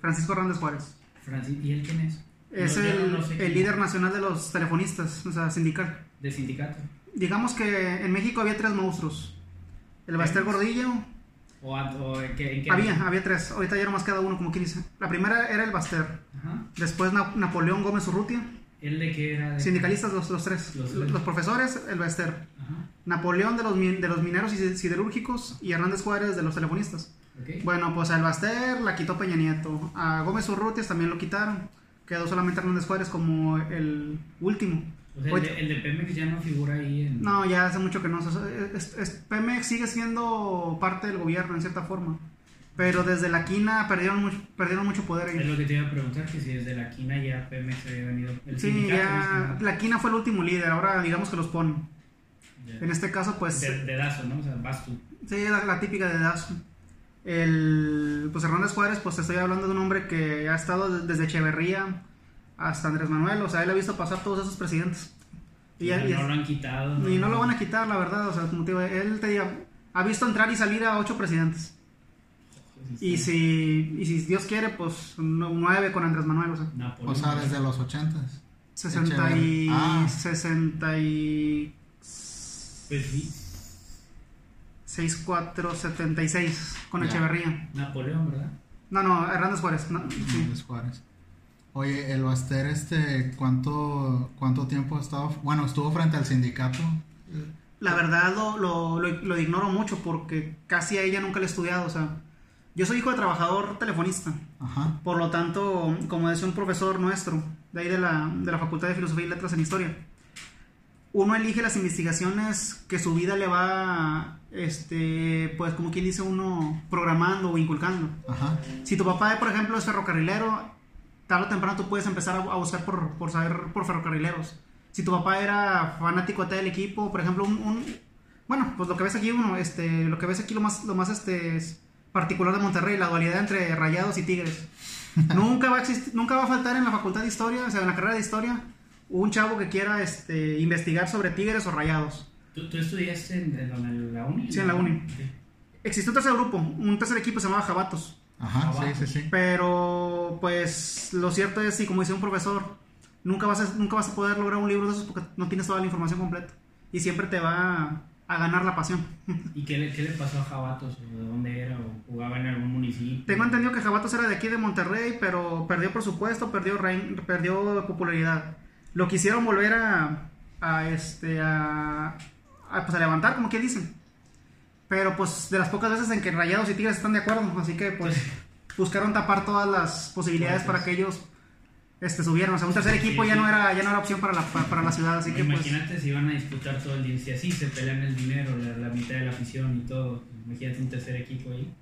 Francisco Hernández Juárez. Francis, ¿Y él quién es? Es el, sé el líder nacional de los telefonistas, o sea, sindical. De sindicato. Digamos que en México había tres monstruos. El Baster ¿Tres? Gordillo. ¿O, a- o en qué? en qué- Había, había tres. Ahorita ya nomás queda uno, como quien dice. La primera era el Baster. Ajá. Después Na- Napoleón Gómez Urrutia. ¿Él de qué era? De- Sindicalistas los, los tres. Los profesores, el Baster. Ajá. Napoleón de los, de los mineros y siderúrgicos. Y Hernández Juárez de los telefonistas. Ok. Bueno, pues al Baster la quitó Peña Nieto. A Gómez Urrutia también lo quitaron. Quedó solamente Hernández Juárez como el último. O sea, el de, el de Pemex ya no figura ahí en... No, ya hace mucho que no. o sea, es- es- Pemex sigue siendo parte del gobierno en cierta forma. Pero desde la quina perdieron mucho, perdieron mucho poder Es ellos. lo que te iba a preguntar, que si desde la quina ya Pemex había venido... El Sí, ya la quina fue el último líder. Ahora digamos que los ponen. nada. En este caso, pues. De, dedazo, ¿no? O sea, vas tú. Sí, la, la típica de Dazo. El, pues Hernández Juárez, pues te estoy hablando de un hombre que ha estado de- desde Echeverría hasta Andrés Manuel. O sea, él ha visto pasar todos esos presidentes. Y, no lo han quitado. y no lo van a quitar, la verdad. O sea, como te digo, él te diga, ha visto entrar y salir a ocho presidentes. Y si, y si Dios quiere, pues no- nueve con Andrés Manuel, o sea, Napoleón. O sea, desde los ochentas. 60 y, Ah. 60 y Pues sí, 6, 4, 76 con Ya. Echeverría. Napoleón, ¿verdad? No, no, Hernández Juárez. no, sí. Hernández Juárez. Oye, el Baster, este, ¿cuánto, ¿cuánto tiempo ha estado? Bueno, estuvo frente al sindicato. La verdad lo, lo, lo, lo ignoro mucho porque casi a ella nunca le he estudiado. O sea, yo soy hijo de trabajador telefonista. Ajá. Por lo tanto, como decía un profesor nuestro, de ahí de la, de la Facultad de Filosofía y Letras en Historia, uno elige las investigaciones que su vida le va, este, pues como quien dice uno, programando o inculcando. Ajá. Si tu papá, por ejemplo, es ferrocarrilero, tarde o temprano tú puedes empezar a, buscar por, por saber por ferrocarrileros. Si tu papá era fanático de tal equipo, por ejemplo, un, un- bueno, pues lo que ves aquí uno, este, lo que ves aquí lo más, lo más este es particular de Monterrey, la dualidad entre Rayados y Tigres. nunca va a existir, nunca va a faltar en la facultad de historia, o sea, en la carrera de historia, un chavo que quiera este, investigar sobre Tigres o Rayados. ¿Tú, tú estudiaste en, en, en la uni? Sí, en la uni. Ok. Existe un tercer grupo, un tercer equipo se llamaba Jabatos. Ajá, Abajo. sí, sí, sí. Pero, pues, lo cierto es, y como dice un profesor, nunca vas, a, nunca vas a poder lograr un libro de esos porque no tienes toda la información completa. Y siempre te va a, a ganar la pasión. ¿Y qué le, qué le pasó a Jabatos? ¿O ¿De dónde era? ¿O jugaba en algún municipio? Tengo entendido que Jabatos era de aquí de Monterrey, pero perdió presupuesto, perdió, rein- perdió popularidad. Lo quisieron volver a, a, este, a, a, pues, a levantar, como que dicen. Pero, pues, de las pocas veces en que Rayados y Tigres están de acuerdo, así que, pues, buscaron tapar todas las posibilidades para que ellos este, subieran. O sea, un tercer equipo ya no era ya no era opción para la, para, para la ciudad, así que, pues... Imagínate si van a disputar todo el día. Si así se pelean el dinero, la, la mitad de la afición y todo. Imagínate un tercer equipo ahí.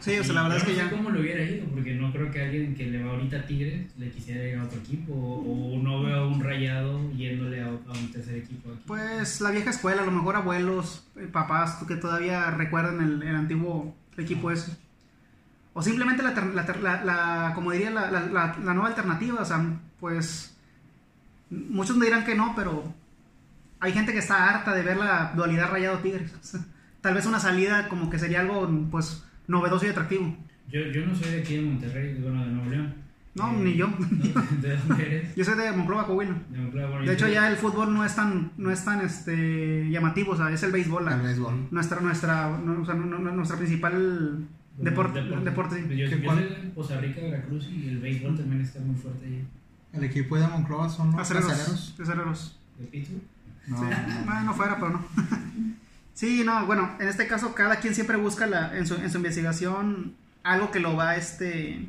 Sí, o sea, la verdad es que no sé ya... cómo le hubiera ido, porque no creo que alguien que le va ahorita a Tigres le quisiera ir a otro equipo. O, no veo a un rayado yéndole a, a un tercer equipo aquí. Pues la vieja escuela, a lo mejor abuelos, eh, papás que todavía recuerdan el, el antiguo equipo ese. O simplemente la, como diría, la, nueva alternativa. O sea, pues muchos me dirán que no, pero hay gente que está harta de ver la dualidad rayado tigres. Tal vez una salida como que sería algo pues novedoso y atractivo. Yo, yo no soy de aquí de Monterrey, bueno, de Nuevo León. No, Eh, ni yo. ¿no? ¿De dónde eres? Yo soy de Monclova, Coahuila. De Monclova, bueno, De yo hecho ya el fútbol no es tan, no es tan este, llamativo, o sea, es el béisbol. la- El béisbol. nuestra nuestra no, o sea, no- no- nuestra principal deporte, deporte, sí. Yo, ¿Qué yo cuál? soy de Poza Rica, Veracruz y el béisbol también está muy fuerte ahí. El equipo de Monclova son los Acereros, acereros. acereros. ¿De Pittsburgh? No, Sí, no. no, no fuera, pero no. sí, no, bueno, en este caso cada quien siempre busca la, en, su, en su investigación algo que lo va, este,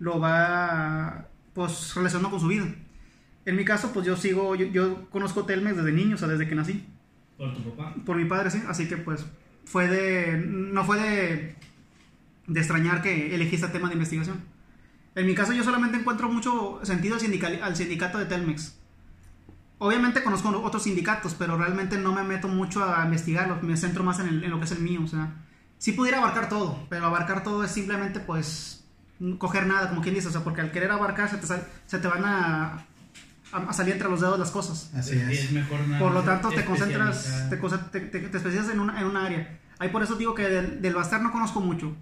lo va, pues, relacionando con su vida. En mi caso, pues yo sigo, yo, yo conozco Telmex desde niño, o sea, desde que nací. Por tu papá. por mi padre, sí. Así que pues fue de. No fue de. De extrañar que elegí este tema de investigación. En mi caso, yo solamente encuentro mucho sentido al, sindical- al sindicato de Telmex. Obviamente conozco otros sindicatos, pero realmente no me meto mucho a investigarlo, me centro más en, el- en lo que es el mío, o sea, sí pudiera abarcar todo, pero abarcar todo es simplemente pues coger nada, como quien dice, o sea, porque al querer abarcar se te, sal- se te van a, a, a salir entre los dedos las cosas. Así es. mejor nada Por lo tanto, te concentras, te, te, te- te especializas en una, en una área. Ahí por eso digo que del, del Bastar no conozco mucho.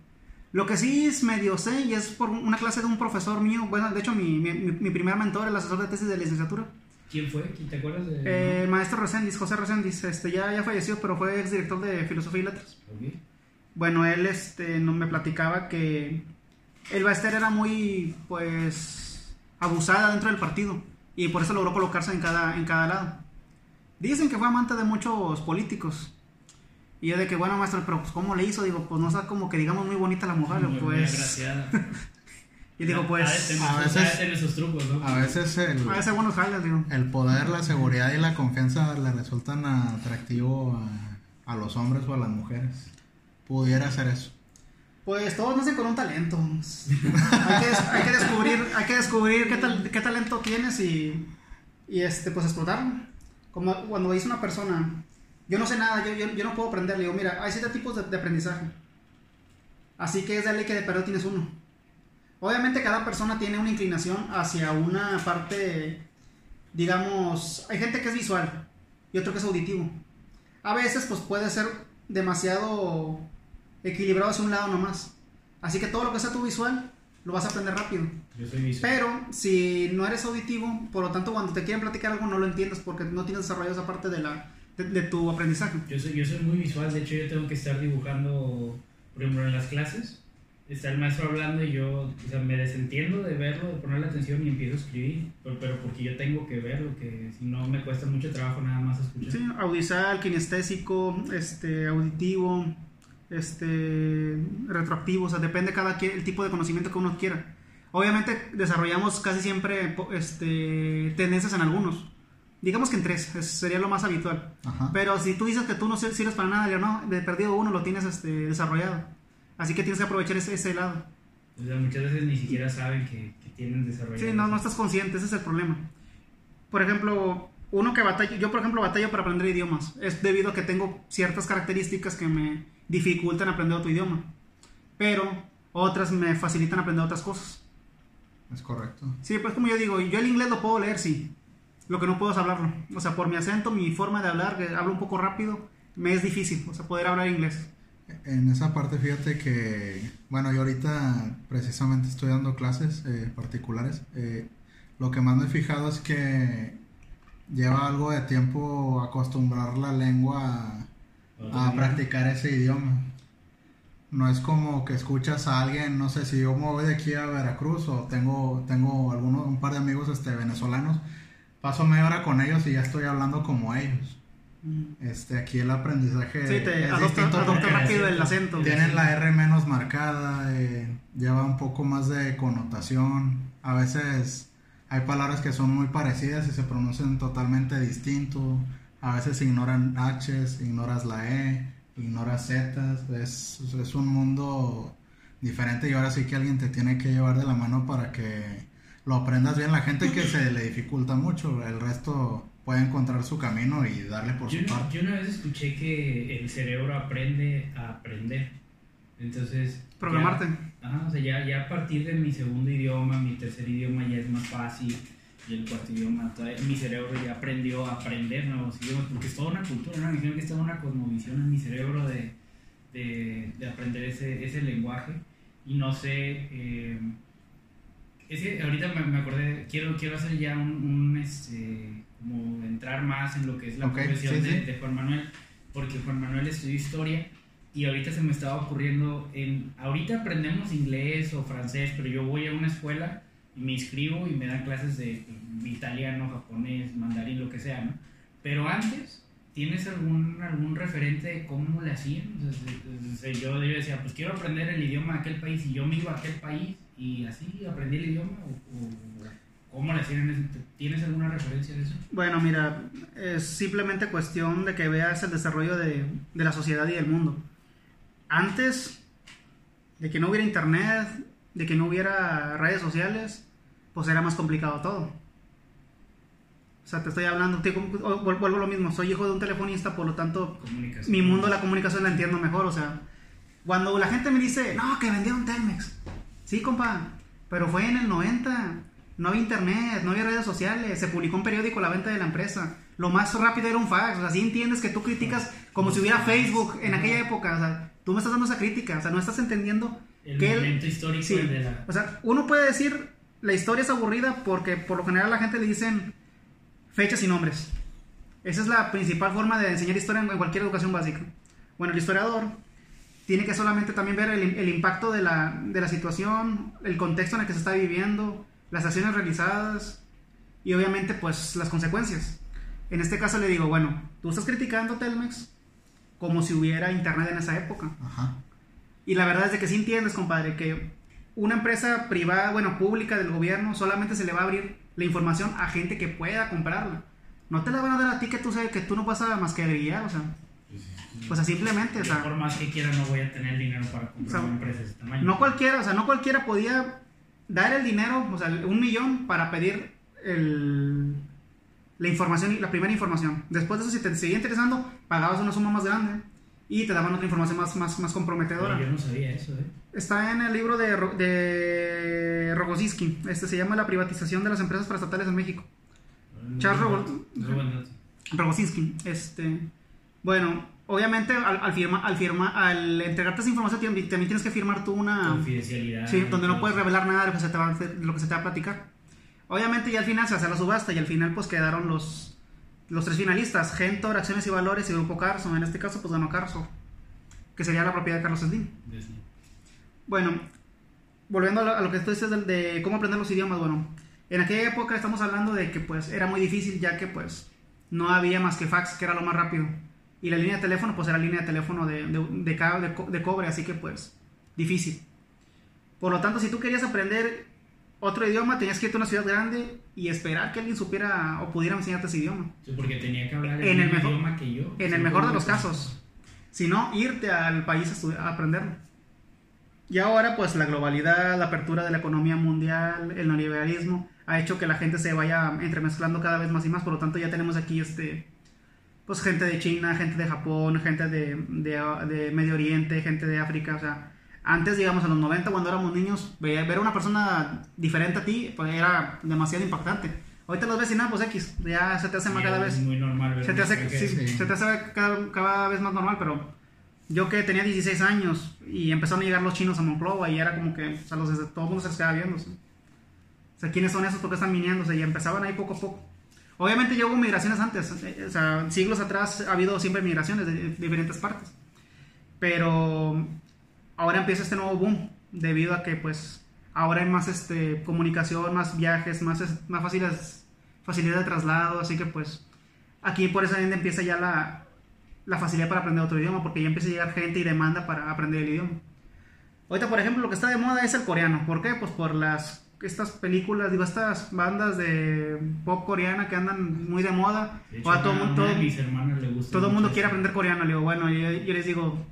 Lo que sí es medio sé y es por una clase de un profesor mío, bueno, de hecho mi, mi, mi- mi primer mentor, el asesor de tesis de licenciatura, ¿Quién fue? ¿Quién te acuerdas de eh, el maestro Reséndiz, José Reséndiz, este, ya, ya falleció, pero fue exdirector de Filosofía y Letras. Ok. Bueno, él este, no, me platicaba que el Baester era muy, pues, abusada dentro del partido y por eso logró colocarse en cada, en cada lado. Dicen que fue amante de muchos políticos. Y yo de que, bueno, maestro, pero pues, ¿cómo le hizo? Digo, pues no está como que digamos muy bonita la mujer, Muy- muy pues... Y digo, pues... De tener a veces- trucos, ¿no? A veces el, A veces buenos jales, digo. el poder, la seguridad y la confianza le resultan atractivo a, a los hombres o a las mujeres. Pudiera ser eso. Pues todos nacen con un talento. hay, que, hay que descubrir, hay que descubrir qué, tal, qué talento tienes y, y este, pues explotarlo. Como cuando dice una persona, yo no sé nada, yo, yo, yo no puedo aprender. Le digo, mira, hay siete tipos de, de aprendizaje. Así que es de ley que de perder tienes uno. Obviamente cada persona tiene una inclinación hacia una parte, digamos, hay gente que es visual y otro que es auditivo. A veces pues puede ser demasiado equilibrado hacia un lado nomás. Así que todo lo que sea tu visual lo vas a aprender rápido. Yo soy visual. Pero si no eres auditivo, por lo tanto cuando te quieren platicar algo no lo entiendes porque no tienes desarrollado esa parte de, la, de, de tu aprendizaje. Yo soy, yo soy muy visual, de hecho yo tengo que estar dibujando, por ejemplo, en las clases. Está el maestro hablando y yo o sea, me desentiendo de verlo, de ponerle atención y empiezo a escribir, pero, pero porque yo tengo que verlo, que si no me cuesta mucho trabajo nada más escuchar. Sí, audizal, kinestésico, este, auditivo, este, retroactivo, o sea, depende cada quien, el tipo de conocimiento que uno quiera. Obviamente desarrollamos casi siempre este, tendencias en algunos. Digamos que en tres, es- sería lo más habitual. Ajá. Pero si tú dices que tú no sirves para nada, yo no, de perdido uno lo tienes este, desarrollado. Así que tienes que aprovechar ese, ese lado. O sea, muchas veces ni siquiera saben que, que tienen desarrollado. Sí, no, no estás consciente, ese es el problema. Por ejemplo, uno que batalla, yo por ejemplo batallo para aprender idiomas, es debido a que tengo ciertas características que me dificultan aprender otro idioma, pero otras me facilitan aprender otras cosas. Es correcto. Sí, pues como yo digo, yo el inglés lo puedo leer, sí, lo que no puedo es hablarlo. O sea, por mi acento, mi forma de hablar, que hablo un poco rápido, me es difícil, o sea, poder hablar inglés. En esa parte, fíjate que, bueno, yo ahorita precisamente estoy dando clases eh, particulares. Eh, lo que más me he fijado es que lleva algo de tiempo acostumbrar la lengua a, a practicar ese idioma. No es como que escuchas a alguien, no sé si yo me voy de aquí a Veracruz o tengo, tengo algunos, un par de amigos este, venezolanos, paso media hora con ellos y ya estoy hablando como ellos. Este, aquí el aprendizaje Sí, te es adopta, distinto adopta porque rápido el acento. tienen la R menos marcada, eh, lleva un poco más de connotación. A veces hay palabras que son muy parecidas y se pronuncian totalmente distinto. A veces ignoran H's, ignoras la E, ignoras Z's. Es, es un mundo diferente y ahora sí que alguien te tiene que llevar de la mano para que lo aprendas bien. La gente que se le dificulta mucho, el resto puede encontrar su camino y darle por Yo, su parte. yo una vez escuché que el cerebro aprende a aprender. Entonces. Programarte. ya- ajá, o sea, ya, ya a partir de mi segundo idioma, mi tercer idioma ya es más fácil. Y el cuarto idioma, todavía- mi cerebro ya aprendió a aprender nuevos idiomas. Porque es toda una cultura, ¿no? Me imagino que es toda una cosmovisión en mi cerebro de, de, de aprender ese, ese lenguaje. Y no sé. eh, es que ahorita me, me acordé, quiero, quiero hacer ya un, un, este, como entrar más en lo que es la Ok, profesión sí, de, sí. de Juan Manuel, porque Juan Manuel estudió historia y ahorita se me estaba ocurriendo, en, ahorita aprendemos inglés o francés, pero yo voy a una escuela y me inscribo y me dan clases de italiano, japonés, mandarín, lo que sea, ¿no? Pero antes, ¿tienes algún, algún referente de cómo le hacían? O sea, se- se- se- yo, yo decía, pues quiero aprender el idioma de aquel país y yo me iba a aquel país y así aprendí el idioma o, o ¿Tienes alguna referencia de eso? Bueno, mira, es simplemente cuestión de que veas el desarrollo de, de la sociedad y del mundo. Antes de que no hubiera internet, de que no hubiera redes sociales, pues era más complicado todo. O sea, te estoy hablando, te- vuelvo a lo mismo, soy hijo de un telefonista, por lo tanto, mi mundo de la comunicación la entiendo mejor. O sea, cuando la gente me dice, no, que vendieron Telmex. Sí, compa, pero fue en el 90. No había internet, no había redes sociales, se publicó un periódico la venta de la empresa. Lo más rápido era un fax. O sea, sí entiendes que tú criticas como si hubiera Facebook en aquella época. O sea, tú me estás dando esa crítica. O sea, no estás entendiendo El que el- momento histórico Sí, de la... o sea, uno puede decir la historia es aburrida porque por lo general a la gente le dicen fechas y nombres. Esa es la principal forma de enseñar historia en cualquier educación básica. Bueno, el historiador tiene que solamente también ver el, el impacto de la, de la situación, el contexto en el que se está viviendo, las acciones realizadas y obviamente pues las consecuencias. En este caso le digo, bueno, tú estás criticando Telmex como si hubiera internet en esa época. Ajá. Y la verdad es de que sí entiendes, compadre, que una empresa privada, bueno, pública del gobierno, solamente se le va a abrir la información a gente que pueda comprarla. No te la van a dar a ti que tú sabes que tú no vas a más que agregar, o sea, pues así simplemente, o sea, por más que quiera no voy a tener dinero para comprar O sea, una empresa de ese tamaño. no cualquiera, o sea, no cualquiera podía dar el dinero, o sea, un millón para pedir el, la información, la primera información. Después de eso, si te seguía interesando, pagabas una suma más grande y te daban otra información más, más, más comprometedora. Pero yo no sabía eso, ¿eh? Está en el libro de, de Rogozinski. Este se llama La privatización de las empresas paraestatales en México. Charles buen dato. Rogozinski. Este, bueno, obviamente al, al, firma, al, firma, al entregarte esa información también tienes que firmar tú una... Confidencialidad. Sí, donde no puedes revelar nada de lo que se te va, a hacer- de lo que se te va a platicar. Obviamente ya al final se hace la subasta y al final pues quedaron los, los tres finalistas, Gentor, Acciones y Valores y Grupo Carso. En este caso pues ganó Carso, que sería la propiedad de Carlos Slim. Bueno, volviendo a lo, a lo que tú dices del- de, cómo aprender los idiomas, bueno, en aquella época estamos hablando de que pues era muy difícil ya que pues no había más que fax, que era lo más rápido. Y la línea de teléfono pues era línea de teléfono de, de, de, ca- de co- de cobre, así que pues difícil. Por lo tanto, si tú querías aprender otro idioma, tenías que irte a una ciudad grande y esperar que alguien supiera o pudiera enseñarte ese idioma. Sí, porque tenía que hablar En el mejor- idioma que yo. En el mejor de los casos. Si no, irte al país a, a aprenderlo. Y ahora, pues la globalidad, la apertura de la economía mundial, el neoliberalismo, ha hecho que la gente se vaya entremezclando cada vez más y más. Por lo tanto, ya tenemos aquí este. Pues gente de China, gente de Japón, gente de, de, de Medio Oriente, gente de África. O sea, antes, digamos, en los 90, cuando éramos niños, ve- ver a una persona diferente a ti pues, era demasiado impactante. Ahorita los ves y nada, pues X, ya se te hace más cada es vez. muy normal Se te hace, extranjero. sí, sí. se te hace cada, cada vez más normal, pero yo que tenía 16 años y empezaron a llegar los chinos a Monclova y era como que o sea, los, todo el mundo se les quedaba viendo. O sea, ¿quiénes son esos? ¿Por qué están viniéndose? Y empezaban ahí poco a poco. Obviamente ya hubo migraciones antes, eh, o sea, siglos atrás ha habido siempre migraciones de, diferentes partes. Pero ahora empieza este nuevo boom debido a que pues ahora hay más este comunicación, más viajes, más, más fáciles, facilidad de traslado, así que pues aquí por esa ende empieza ya la, la facilidad para aprender otro idioma, porque ya empieza a llegar gente y demanda para aprender el idioma. Ahorita, por ejemplo, lo que está de moda es el coreano. ¿Por qué? Pues por las estas películas, digo, estas bandas de pop coreana que andan muy de moda. De hecho, Ahora todo, a mundo- todo- de mis hermanas le gusta todo el mucho mundo quiere aprender coreano. Le digo, bueno, yo, yo les digo,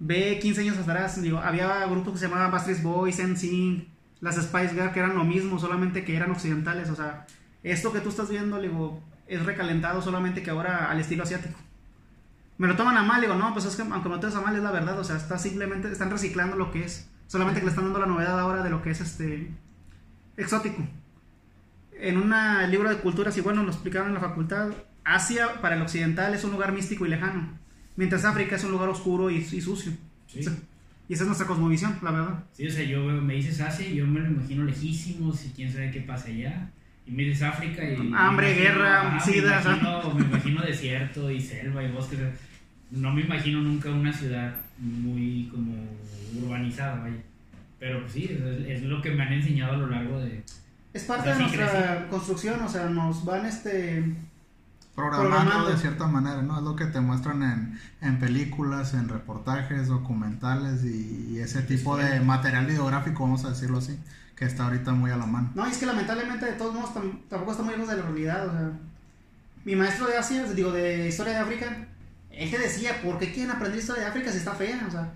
ve 15 años atrás, digo, había grupos que se llamaban Backstreet Boys, NSYNC, las Spice Girls, que eran lo mismo, solamente que eran occidentales. O sea, esto que tú estás viendo, le digo, es recalentado solamente que ahora al estilo asiático. Me lo toman a mal, digo, no, pues es que aunque lo tomes a mal es la verdad, o sea, está simplemente, están reciclando lo que es, solamente que le están dando la novedad ahora de lo que es este exótico. En un libro de culturas, igual nos lo explicaron en la facultad, Asia para el occidental es un lugar místico y lejano, mientras África es un lugar oscuro y, y sucio. Sí. O sea, y esa es nuestra cosmovisión, la verdad. Sí, o sea, yo me dices Asia y yo me lo imagino lejísimos y quién sabe qué pasa allá. Y me dices África y... Hambre, imagino- guerra, ajá, sida, Me imagino, me imagino desierto y selva y bosques. No me imagino nunca una ciudad muy como urbanizada, vaya. Pero pues, sí, es, es lo que me han enseñado a lo largo de... Es parte O sea, de nuestra construcción, o sea, nos van este Programando, Programando. de cierta manera, ¿no? Es lo que te muestran en, en películas, en reportajes, documentales y, y ese tipo de material videográfico, vamos a decirlo así, que está ahorita muy a la mano. No, y es que lamentablemente de todos modos tam- tampoco está muy lejos de la realidad. O sea, mi maestro de Asia, digo, de historia de África, él te decía, ¿por qué quieren aprender historia de África si está fea? O sea,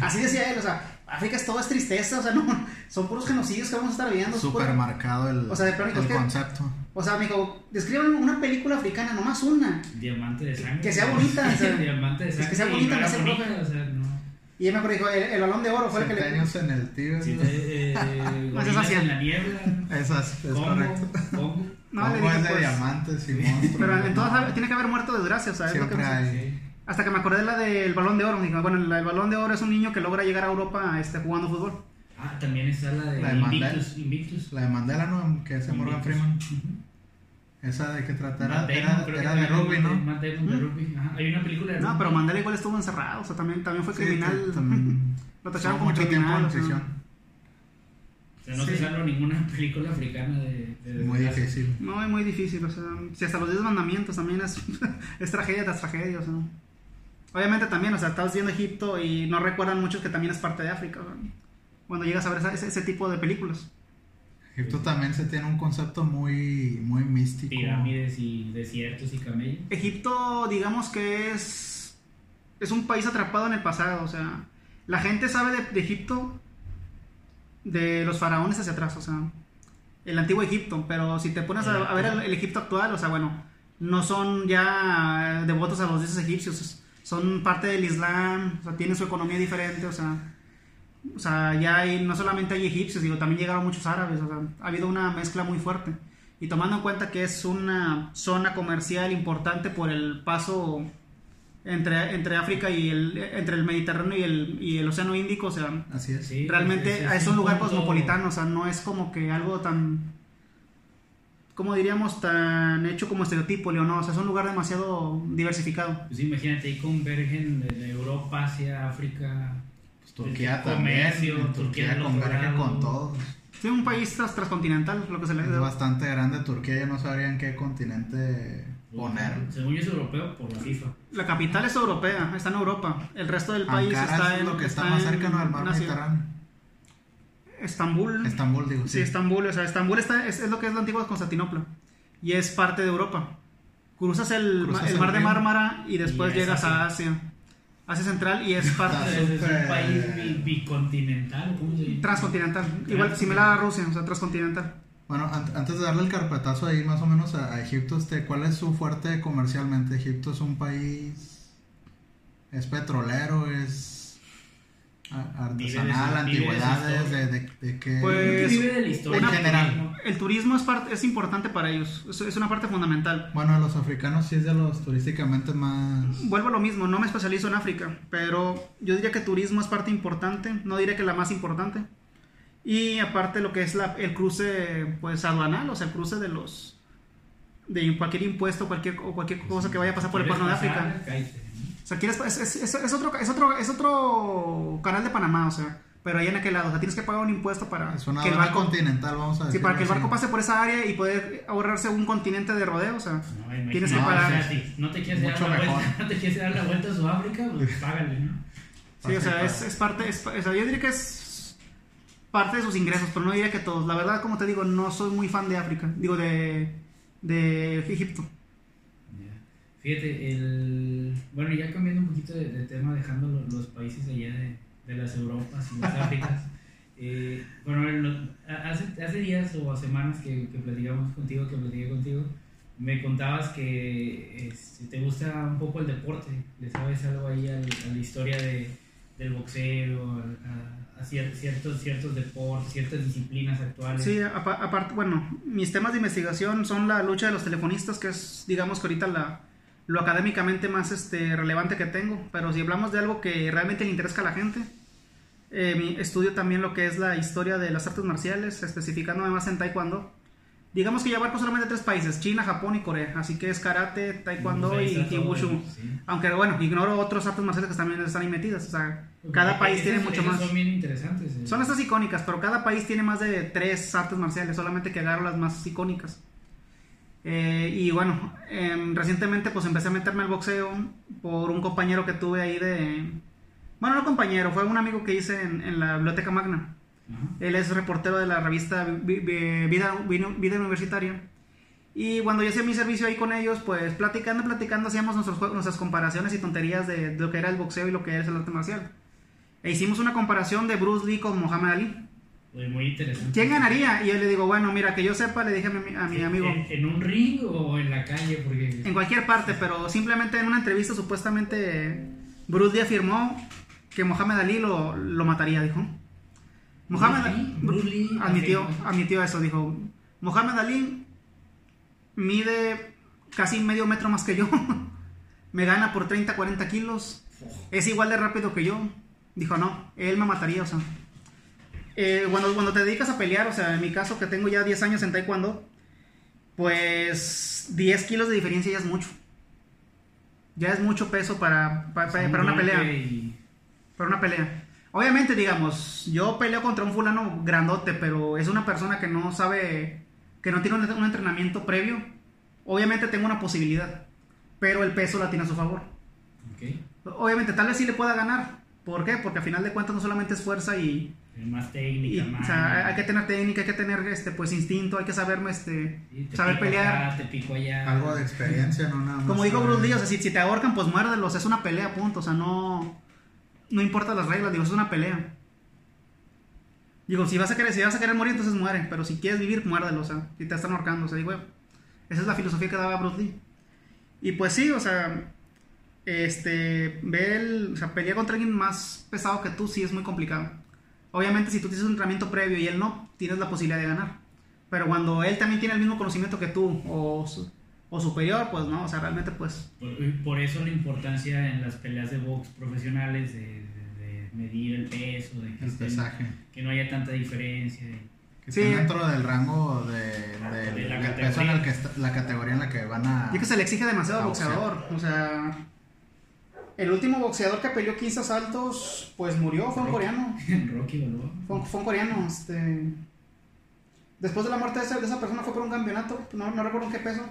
así decía él, o sea, África es todo es tristeza, o sea, no, son puros genocidios que vamos a estar viendo. es Súper marcado el, O sea, de plano, el es que- concepto. O sea, me dijo, describan una película africana, nomás una. Diamante de sangre. Que sea bonita, o sea, Diamante de es sangre. que sea bonita, no hace bonita, profe. o sea, no. Y él me acuerdo, dijo, el, el balón de oro fue el que le... años en el Tíbet. Eh, No, eso es gorilas así. en la niebla. Esas, es correcto. Congo. No, le dije, es de pues, diamantes y monstruos. Pero en todas tiene que haber muerto de desgracia, o sea, es lo que hay. Sí. Hasta que me acordé de la del balón de oro. me Dije, bueno, la del balón de oro es un niño que logra llegar a Europa este, jugando fútbol. Ah, también está la de La de Mandela. Invictus. Invictus. La de Mandela, ¿no? Que es de Morgan. Freeman. Esa de qué trata. Era, era, que de rugby, ¿no? Matt Damon de rugby. Ajá. Hay una película de No, rugby. pero Mandela igual estuvo encerrado, o sea, también, también fue Sí, criminal. que también Lo tacharon como mucho tiempo criminal. en o sea. prisión. O sea, no Sí. te salvo ninguna película africana de. de Muy desgracia. difícil. No, es muy difícil, o sea, si hasta los 10 mandamientos también es, es tragedia tras tragedia, o sea. Obviamente también, o sea, estás viendo Egipto y no recuerdan muchos que también es parte de África, cuando llegas a ver ese, ese tipo de películas. Egipto también se tiene un concepto muy, muy místico. Pirámides y desiertos y camellos. Egipto, digamos que es, es un país atrapado en el pasado, o sea, la gente sabe de, de Egipto de los faraones hacia atrás, o sea, el antiguo Egipto, pero si te pones a, a ver el, el Egipto actual, o sea, bueno, no son ya devotos a los dioses egipcios, son parte del Islam, o sea, tienen su economía diferente, o sea, o sea, ya hay, no solamente hay egipcios, digo, también llegaron muchos árabes, o sea, ha habido una mezcla muy fuerte. Y tomando en cuenta que es una zona comercial importante por el paso entre, entre África y el, entre el Mediterráneo y el, y el Océano Índico, o sea, Así es. Sí, realmente es- es, un lugar punto- cosmopolitano, o sea, no es como que algo tan, como diríamos, tan hecho como estereotipo, Leo, no, o sea, es un lugar demasiado diversificado. Pues imagínate, ahí convergen de, Europa hacia África. Pues Turquía el también. comercio, Turquía Turquía converge con todos. Sí, un país transcontinental, lo que se le Es bastante grande Turquía. Ya no sabría en qué continente poner. Según yo es europeo por la FIFA. La capital es europea, está en Europa. El resto del país Ankara está es en lo que está, está más cercano al mar. Mediterráneo. Estambul. Estambul, digo. Sí, Estambul, o sea, Estambul está, es, es lo que es la antigua Constantinopla y es parte de Europa. Cruzas el, Cruzas el el mar de. Mármara y después Y llegas a Asia. Asia Central y es parte de, Es, un país bi- bicontinental, ¿cómo se llama? transcontinental, igual similar a Rusia, o sea, transcontinental. Bueno, an- antes de darle el carpetazo ahí más o menos a, a Egipto, este, ¿cuál es su fuerte comercialmente? Egipto es un país, es petrolero, es artesanal, antigüedades, de, de, de qué... Pues, Vive de la historia. en general. El turismo es, parte, es importante para ellos, es, es una parte fundamental. Bueno, los africanos sí es de los turísticamente más... Vuelvo a lo mismo, no me especializo en África, pero yo diría que turismo es parte importante, no diría que la más importante. Y aparte lo que es la, el cruce pues aduanal, o sea, el cruce de los de cualquier impuesto, cualquier o cualquier cosa que vaya a pasar por el ¿Quieres cuerno de? África. O sea, quieres es, es, es- es otro es otro es otro canal de Panamá, o sea, pero allá en aquel lado, o sea, tienes que pagar un impuesto para Es una que el barco continental, vamos a Sí, decir. para que el barco pase por esa área y poder ahorrarse un continente de rodeo, o sea, No, tienes que pagar. o sea, si no te quieres dar Mucho la mejor. vuelta, no te quieres dar la vuelta a Sudáfrica, pues págale, ¿no? Sí, o sea, es, es parte, es, o sea, yo diría que es parte de sus ingresos, pero no diría que todos. La verdad, como te digo, no soy muy fan de África, digo, de, de Egipto. Fíjate, el... bueno, ya cambiando un poquito de, de tema, dejando lo- los países allá de, de las Europas y las Áfricas. eh, bueno, a- hace, hace días o semanas que, que platicamos contigo, que platiqué contigo, me contabas que este, te gusta un poco el deporte, le sabes algo ahí al- a, la historia de, del boxeo, a, a- a cier- ciertos, ciertos deportes, ciertas disciplinas actuales. Sí, apa- aparte, bueno, mis temas de investigación son la lucha de los telefonistas, que es, digamos que ahorita la, lo académicamente más este, relevante que tengo, pero si hablamos de algo que realmente le interesa a la gente, eh, mi- estudio también lo que es la historia de las artes marciales, especificándome más en taekwondo. Digamos que yo abarco solamente tres países, China, Japón y Corea, así que es karate, taekwondo y, y sí. Aunque bueno, ignoro otros artes marciales que también están ahí metidas, o sea, cada país esas- tiene mucho más. Son bien interesantes. eh. Son estas icónicas, pero cada país tiene más de tres artes marciales, solamente que agarro las más icónicas. Eh, y bueno, em, recientemente pues empecé a meterme al boxeo por un compañero que tuve ahí de... Bueno, no compañero, fue un amigo que hice en, en la Biblioteca Magna. Ajá. Él es reportero de la revista Vi- Vi- Vida, Vida, Universitaria. Y cuando yo hacía mi servicio ahí con ellos, pues platicando, platicando, hacíamos nuestros nuestras comparaciones y tonterías de, de lo que era el boxeo y lo que es el arte marcial. E hicimos una comparación de Bruce Lee con Muhammad Ali. Pues muy interesante. ¿Quién ganaría? Y yo le digo, bueno, mira, que yo sepa, le dije a mi, a mi ¿En- amigo, ¿En, en un ring o en la calle? Porque. en cualquier parte, pero simplemente en una entrevista supuestamente Bruce Lee afirmó que Mohamed Ali lo, lo mataría, dijo. Mohamed Bruce Lee admitió, admitió eso, dijo, Mohamed Ali mide casi medio metro más que yo, me gana por 30, 40 kilos, es igual de rápido que yo. Dijo, no, él me mataría, o sea. Eh, cuando, cuando te dedicas a pelear, o sea, en mi caso que tengo ya 10 años en taekwondo, pues 10 kilos de diferencia ya es mucho. Ya es mucho peso para, para, para- un para una pelea. y- Para una pelea. Obviamente, digamos, yo peleo contra un fulano grandote, pero es una persona que no sabe, que no tiene un, un entrenamiento previo. Obviamente tengo una posibilidad, pero el peso la tiene a su favor. Obviamente, tal vez sí le pueda ganar. ¿Por qué? Porque al final de cuentas no solamente es fuerza y, Hay Más y, técnica, más. o sea, hay que tener técnica, hay que tener este pues instinto, hay que saber este saber pico pelear. acá, te pico allá. Algo de experiencia, no nada más. Como digo Bruce Lee, o sea, si, si te ahorcan, pues muérdelos, es una pelea, punto. O sea, no, no importa las reglas, digo, es una pelea. Digo, si vas a querer, si vas a querer morir, entonces muere. Pero si quieres vivir, muérdelo, o sea, si te están ahorcando, o sea, digo, esa es la filosofía que daba Bruce Lee. Y pues sí, o sea, este, ver el, o sea, pelear contra alguien más pesado que tú sí es muy complicado. Obviamente, si tú tienes un entrenamiento previo y él no, tienes la posibilidad de ganar. Pero cuando él también tiene el mismo conocimiento que tú o, su- o superior, pues no, o sea, realmente pues Por, por eso la importancia en las peleas de box profesionales de, de- de medir el peso, de que, El estén- pesaje. que no haya tanta diferencia. Que Sí. estén dentro del rango de, de- De la del peso en categoría. el que está, la categoría en la que van a. Y es que se le exige demasiado al boxeador. O sea, el último boxeador que peleó 15 asaltos, pues murió, fue un coreano. Rocky Balboa. Fue, un- fue un coreano. Este... Después de la muerte de esa, de esa persona fue por un campeonato, no, no recuerdo en qué peso.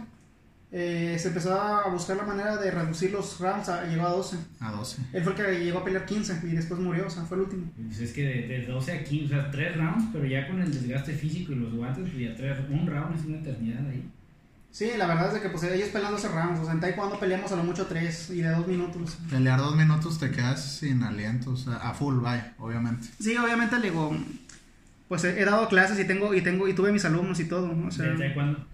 Eh, se empezó a buscar la manera de reducir los rounds, a, llegó a 12. A 12. Él fue el que llegó a pelear 15 y después murió, o sea, fue el último. Pues es que de, de 12 a 15, o sea, 3 rounds, pero ya con el desgaste físico y los guantes, pues ya tres, un round es una eternidad ahí. Sí, la verdad es de que pues ellos pelean 12 rounds, o sea, en taekwondo peleamos a lo mucho 3 y de 2 minutos. Pelear dos minutos te quedas sin aliento, o sea, a full, vaya, obviamente. Sí, obviamente le digo, pues he, he dado clases y tengo y tengo y tuve mis alumnos y todo, o sea, ¿Desde cuándo?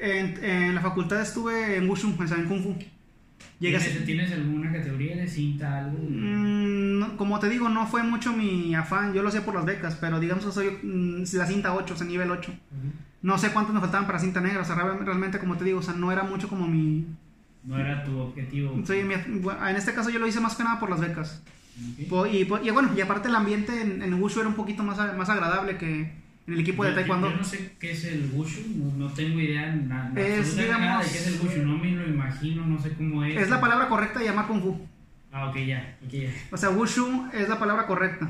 en, en la facultad estuve en Wushu, o sea, en Kung Fu. A ¿Tienes, ser- ¿Tienes alguna categoría de cinta, algo? Mm, no, como te digo, no fue mucho mi afán, yo lo hacía por las becas, pero digamos que soy mm, la cinta 8, o sea, nivel 8. Ujú. No sé cuántos me faltaban para cinta negra, o sea, real- realmente como te digo, o sea, no era mucho como mi... No era tu objetivo. mi- en este caso yo lo hice más que nada por las becas. Ok. Po- Y, po- y bueno, y aparte el ambiente en, en Wushu era un poquito más, más agradable que en el equipo de Yo- taekwondo. Yo, no sé qué es el wushu, no, no tengo idea na- na- Es, absolutamente nada de digamos- qué es el wushu, no me lo imagino, no sé cómo es. Es la palabra correcta de llamar Kung Fu. Ah, ok, ya, ok, ya. O sea, Wushu es la palabra correcta.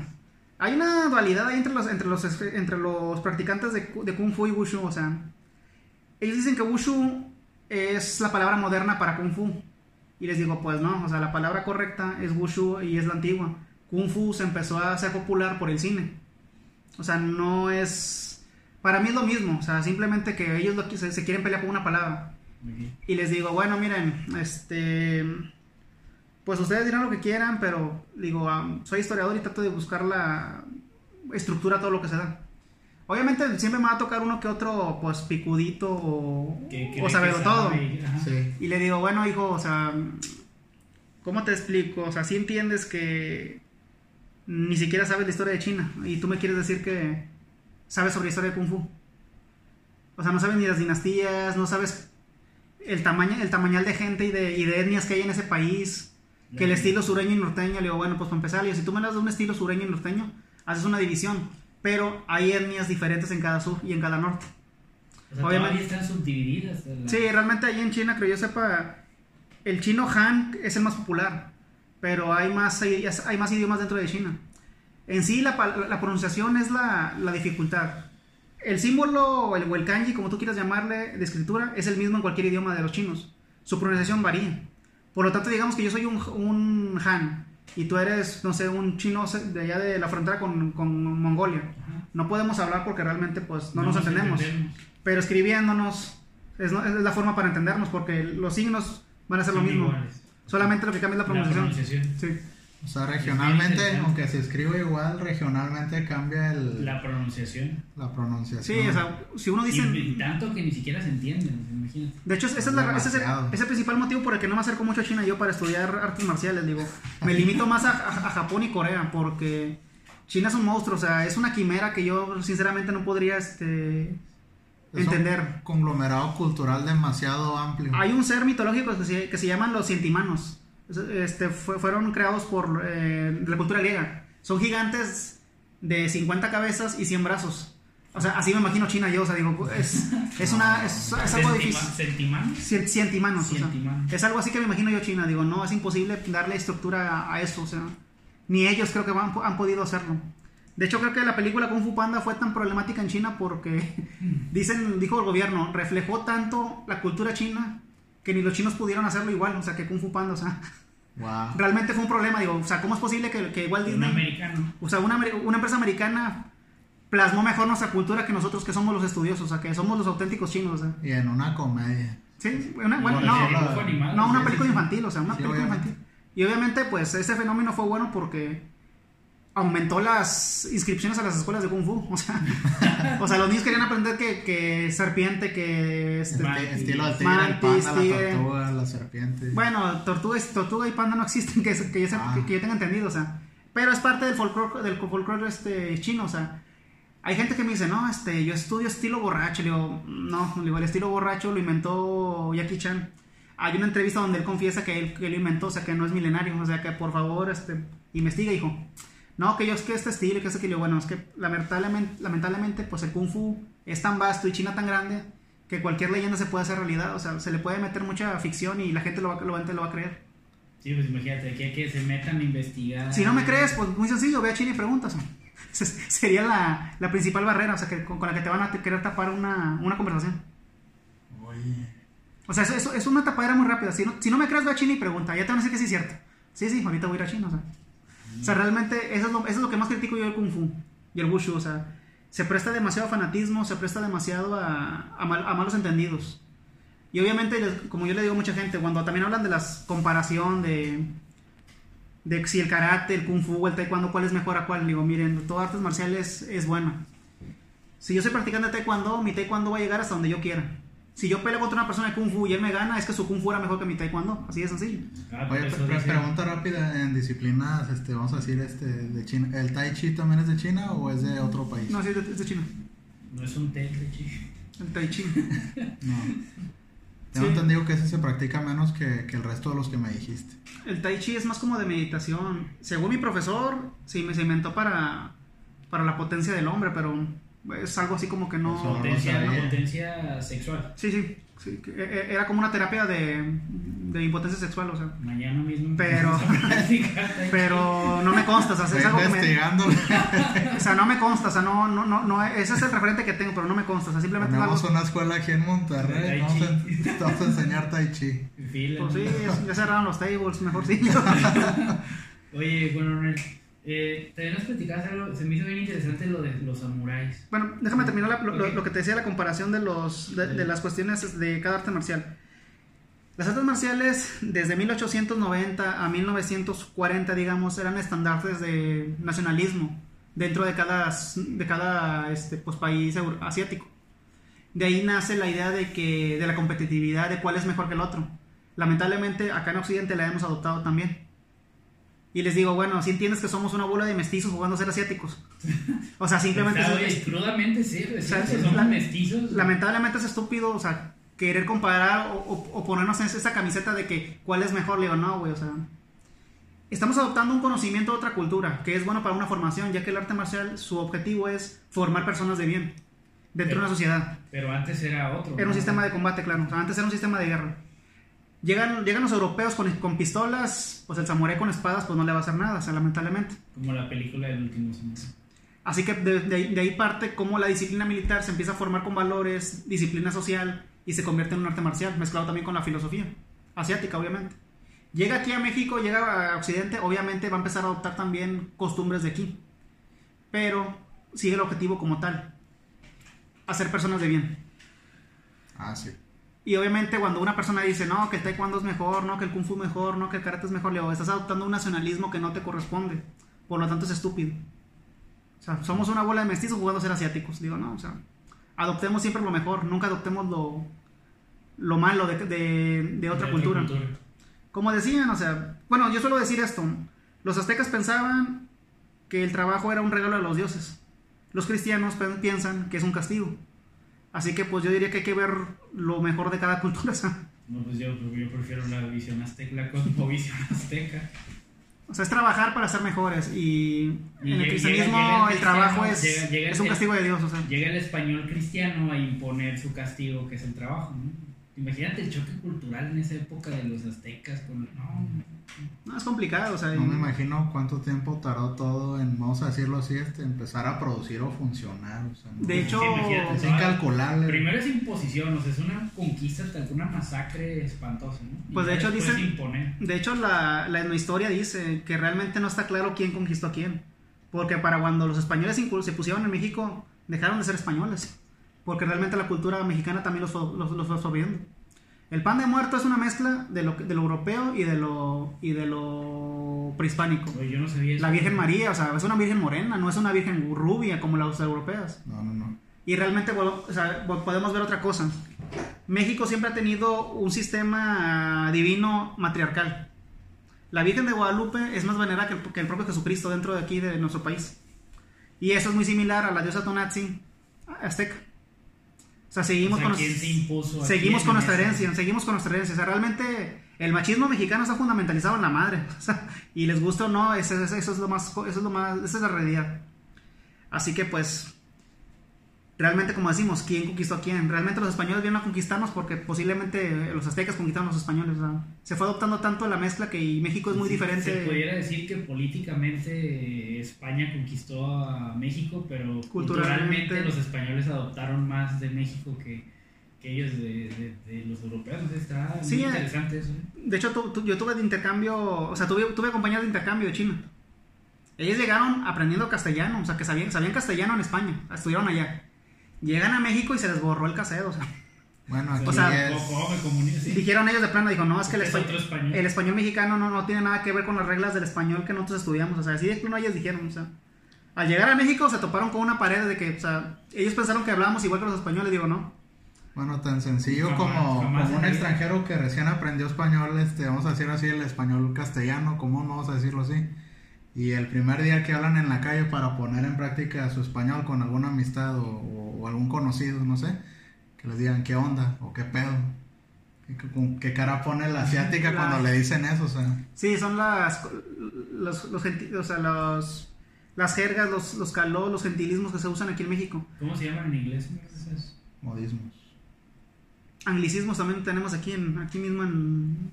Hay una dualidad ahí entre los, entre los, entre los practicantes de, de Kung Fu y Wushu. O sea, ellos dicen que Wushu es la palabra moderna para Kung Fu. Y les digo, pues no, o sea, la palabra correcta es Wushu y es la antigua. Kung Fu se empezó a hacer popular por el cine. O sea, no es... Para mí es lo mismo, o sea, simplemente que ellos lo, se, se quieren pelear por una palabra. Y les digo, bueno, miren, este. Pues ustedes dirán lo que quieran, pero digo, soy historiador y trato de buscar la estructura, todo lo que se da. Obviamente siempre me va a tocar uno que otro, pues picudito o, o todo. sabe. Sí. Y le digo, bueno, hijo, o sea, ¿cómo te explico? O sea, si entiendes que ni siquiera sabes la historia de China y tú me quieres decir que sabes sobre la historia de Kung Fu. O sea, no sabes ni las dinastías, no sabes el tamaño, el tamañal de gente y de, y de etnias que hay en ese país, que el estilo sureño y norteño, le digo, bueno, pues para empezar, le digo, si tú me das de un estilo sureño y norteño, haces una división, pero hay etnias diferentes en cada sur y en cada norte. O sea, Obviamente- están subdivididas. la- Sí, realmente ahí en China, creo yo sepa, el chino Han es el más popular, pero hay más, hay, hay más idiomas dentro de China. En sí, la, la pronunciación es la, la dificultad. El símbolo o el, o el kanji, como tú quieras llamarle, de escritura, es el mismo en cualquier idioma de los chinos. Su pronunciación varía. Por lo tanto, digamos que yo soy un, un Han y tú eres, no sé, un chino de allá de la frontera con, con Mongolia. Ajá. No podemos hablar porque realmente pues no, nos entendemos entendemos. pero escribiéndonos es, no- es la forma para entendernos porque los signos van a ser lo mismo. iguales. Solamente lo que cambia es la La pronunciación. pronunciación. Sí. O sea, regionalmente, aunque se escribe igual, regionalmente cambia el, la, La pronunciación. pronunciación. Sí, o sea, si uno dice... Y, y tanto que ni siquiera se entienden, imagínate. De hecho, ese es, la- ese es el, ese es el principal motivo por el que no me acerco mucho a China yo para estudiar artes marciales. Digo, me limito más a, a- a Japón y Corea porque China es un monstruo, o sea, es una quimera que yo sinceramente no podría este, Es entender. un conglomerado cultural demasiado amplio. Hay un ser mitológico que se, que se llaman los cientimanos. Este, fue- fueron creados por eh, la cultura griega. Son gigantes de 50 cabezas y 100 brazos. O sea, así me imagino China yo. O sea, digo, es, es, una, es, es algo difícil. ¿Sentimanos? Cien- Cientimanos. o sea, es algo así que me imagino yo China. Digo, no, es imposible darle estructura a, a eso. O sea, ni ellos creo que han, han podido hacerlo. De hecho, creo que la película Kung Fu Panda fue tan problemática en China porque, dicen, dijo el gobierno, reflejó tanto la cultura china que ni los chinos pudieron hacerlo igual. O sea, que Kung Fu Panda, o sea, Wow. realmente fue un problema. Digo, o sea, ¿cómo es posible que, que Un Disney, americano. o sea, una, una empresa americana plasmó mejor nuestra cultura que nosotros que somos los estudiosos, o sea, que somos los auténticos chinos, sea. Y en una comedia. Sí, una, bueno, no, no, una sí, película sí. infantil, o sea, una Sí, película obviamente. infantil. Y obviamente, pues, ese fenómeno fue bueno porque aumentó las inscripciones a las escuelas de Kung Fu. O sea, o sea los niños querían aprender que, que serpiente, que... Este, Ma- Este estilo de tigre, el panda, tigre. la tortuga, la serpiente. bueno, tortuga, tortuga y panda no existen, que, que, yo, sepa- Ah. que, que yo tenga entendido, o sea. Pero es parte del folclore, del folclore este, chino, o sea. Hay gente que me dice, no, este, yo estudio estilo borracho. Le digo, no, le digo, el estilo borracho lo inventó Jackie Chan. Hay una entrevista donde él confiesa que él, que lo inventó, o sea, que no es milenario. O sea, que por favor, este, investiga, hijo. No, que yo es que este estilo, que este digo, bueno, es que lamentablemente, lamentablemente, pues el Kung Fu es tan vasto y China tan grande que cualquier leyenda se puede hacer realidad. O sea, se le puede meter mucha ficción y la gente lo va, lo, va- lo va a creer. Sí, pues imagínate, que, que se metan a investigar. Si no me crees, pues muy sencillo, ve a China y preguntas. Sería la, la principal barrera, o sea, que, con, con la que te van a querer tapar una, una conversación. Oye. O sea, eso, eso- es una tapadera muy rápida. Si no, si no me crees, ve a China y pregunta. Ya te van a decir que sí es cierto. Sí, sí, ahorita voy a ir a China. O sea, o sea realmente eso es, lo, eso es lo que más critico yo del Kung Fu y el Wushu. O sea, se presta demasiado a fanatismo, se presta demasiado a, a, mal- a malos entendidos. Y obviamente, como yo le digo a mucha gente, cuando también hablan de la comparación de, de si el karate, el kung fu el taekwondo, cuál es mejor a cuál, digo, miren, todas artes marciales es buena. Si yo soy practicante de taekwondo, mi taekwondo va a llegar hasta donde yo quiera. Si yo peleo contra una persona de kung fu y él me gana, es que su kung fu era mejor que mi taekwondo. Así de sencillo. Ah, Oye, eso pre- pre- dice- pregunta rápida en disciplinas, este, vamos a decir, este, de China. ¿El Tai Chi también es de China o es de otro país? No, sí, es de, es de China. No es un té de chi. El tai chi. No. Tengo Sí. entendido que ese se practica menos que, que el resto de los que me dijiste. El tai chi es más como de meditación. Según mi profesor, sí, me se inventó para, para la potencia del hombre, pero es algo así como que no... Eso no Potencia, potencia sexual. Sí, sí. sí, que e- e- era como una terapia de, de impotencia sexual, o sea. Mañana mismo. Pero-. Pero no me consta, o sea, es Estoy algo que me, investigando. o sea, no me consta, o sea, no, no, no, no, ese es el referente que tengo, pero no me consta, o sea, simplemente Tenemos una escuela aquí en Monterrey. Vamos a, Chi. vamos a enseñar Tai Chi. Pues sí, ya cerraron los tables, mejor sí. Oye, bueno, eh, también nos platicabas algo, se me hizo bien interesante lo de los samuráis. Bueno, déjame terminar la- lo, lo- Ok. lo que te decía, la comparación de, los, de, de las cuestiones de cada arte marcial. Las artes marciales, desde 1890 a 1940, digamos, eran estandartes de nacionalismo dentro de cada, de cada este, pues, país asiático. De ahí nace la idea de, que, de la competitividad, de cuál es mejor que el otro. Lamentablemente, acá en Occidente la hemos adoptado también. Y les digo, bueno, si entiendes que somos una bola de mestizos jugando a ser asiáticos. O sea, simplemente... Es- oye, crudamente sí, es sea, cierto, es- somos la- mestizos. lamentablemente es estúpido, o sea, querer comparar o, o- o ponernos en esa camiseta de que cuál es mejor, le digo, no, güey, o sea, estamos adoptando un conocimiento de otra cultura, que es bueno para una formación, ya que el arte marcial, su objetivo es formar personas de bien dentro de una sociedad. Pero antes era otro. Era un ¿no? sistema de combate, claro, o sea, antes era un sistema de guerra. Llegan, llegan los europeos con, con pistolas, pues el samurái con espadas, pues no le va a hacer nada, o sea, lamentablemente. Como la película del último samurái. Así que de, de ahí parte cómo la disciplina militar se empieza a formar con valores, disciplina social y se convierte en un arte marcial, mezclado también con la filosofía asiática, obviamente. Llega aquí a México, llega a Occidente, obviamente va a empezar a adoptar también costumbres de aquí, pero sigue el objetivo como tal, hacer personas de bien. Ah, sí. Y obviamente cuando una persona dice, no, que el taekwondo es mejor, no, que el kung fu es mejor, no, que el karate es mejor, le digo, estás adoptando un nacionalismo que no te corresponde. Por lo tanto es estúpido. O sea, somos una bola de mestizos jugando a ser asiáticos. Digo, no, o sea, adoptemos siempre lo mejor, nunca adoptemos lo, lo malo de, de- de otra cultura. Como decían, o sea, bueno, yo suelo decir esto. Los aztecas pensaban que el trabajo era un regalo de los dioses. Los cristianos piensan que es un castigo. Así que pues yo diría que hay que ver lo mejor de cada cultura. sea. No, pues yo, yo prefiero la visión azteca, la cosmovisión azteca. O sea, es trabajar para ser mejores. Y, Y en el cristianismo llega el el trabajo es, llega- llega es un el- castigo de Dios. O sea. Llega el español cristiano a imponer su castigo, que es el trabajo. ¿no? Imagínate el choque cultural en esa época de los aztecas. Con... No, No, es complicado. O sea, No me imagino cuánto tiempo tardó todo en, vamos a decirlo así, este, empezar a producir o funcionar. O sea, ¿no? De hecho, es incalculable. Primero es imposición, o sea, es una conquista, una masacre espantosa. ¿no? Y Pues, de hecho, dicen- imponer. De hecho, la, la etnohistoria dice que realmente no está claro quién conquistó a quién. Porque para cuando los españoles se pusieron en México, dejaron de ser españoles. Porque realmente la cultura mexicana también los fue, los, los fue absorbiendo. El pan de muerto es una mezcla de lo, de lo europeo y de lo, y de lo prehispánico. Oye, yo no sabía eso. La Virgen María, o sea, es una Virgen morena, no es una Virgen rubia como las europeas. No, no, no. Y realmente bueno, o sea, po- podemos ver otra cosa. México siempre ha tenido un sistema divino matriarcal. La Virgen de Guadalupe es más venerada que el, que el propio Jesucristo dentro de aquí de nuestro país. Y eso es muy similar a la diosa Tonantzin azteca. O sea, seguimos O sea, con, ¿quién se impuso aquí seguimos con nuestra herencia, seguimos con nuestra herencia. O sea, realmente el machismo mexicano está fundamentalizado en la madre. O sea, y les gusta o no, eso, eso- eso es lo más, eso es lo más, esa es la realidad. Así que pues, realmente como decimos, ¿quién conquistó a quién? Realmente los españoles vienen a conquistarnos porque posiblemente los aztecas conquistaron a los españoles. se fue adoptando tanto la mezcla que y México es muy diferente. Se pudiera decir que políticamente España conquistó a México, pero Culturalmente- culturalmente los españoles adoptaron más de México que, que ellos de, de- de los europeos. Entonces está Sí, muy interesante eso. ¿eh? De hecho, tu- tu- yo tuve de intercambio, o sea, tuve, tuve compañeros de intercambio de China. Ellos llegaron aprendiendo castellano, o sea, que sabían, sabían castellano en España, estudiaron allá. Llegan a México y se les borró el casero, o sea. Bueno, aquí O sea, es... Dijeron ellos de plano, dijo, no, es que el, Es español, el español mexicano no, no tiene nada que ver con las reglas del español que nosotros estudiamos, o sea, así de plano ellos dijeron, o sea. Al llegar a México se toparon con una pared de que, o sea, ellos pensaron que hablábamos igual que los españoles, digo, no. Bueno, tan sencillo Jamás, como, jamás como en un extranjero que recién aprendió español, este, vamos a decir así, el español castellano, ¿cómo no vamos a decirlo así? Y el primer día que hablan en la calle para poner en práctica su español con alguna amistad o, o- o algún conocido, no sé, que les digan qué onda o qué pedo. ¿Qué, qué- cara pone la asiática La- cuando le dicen eso? O sea, Sí, son las, los, los, genti- o sea, los, las jergas, los, los caló, los gentilismos que se usan aquí en México. ¿Cómo se llaman en inglés? Modismos. Anglicismos también tenemos aquí, en, aquí mismo en...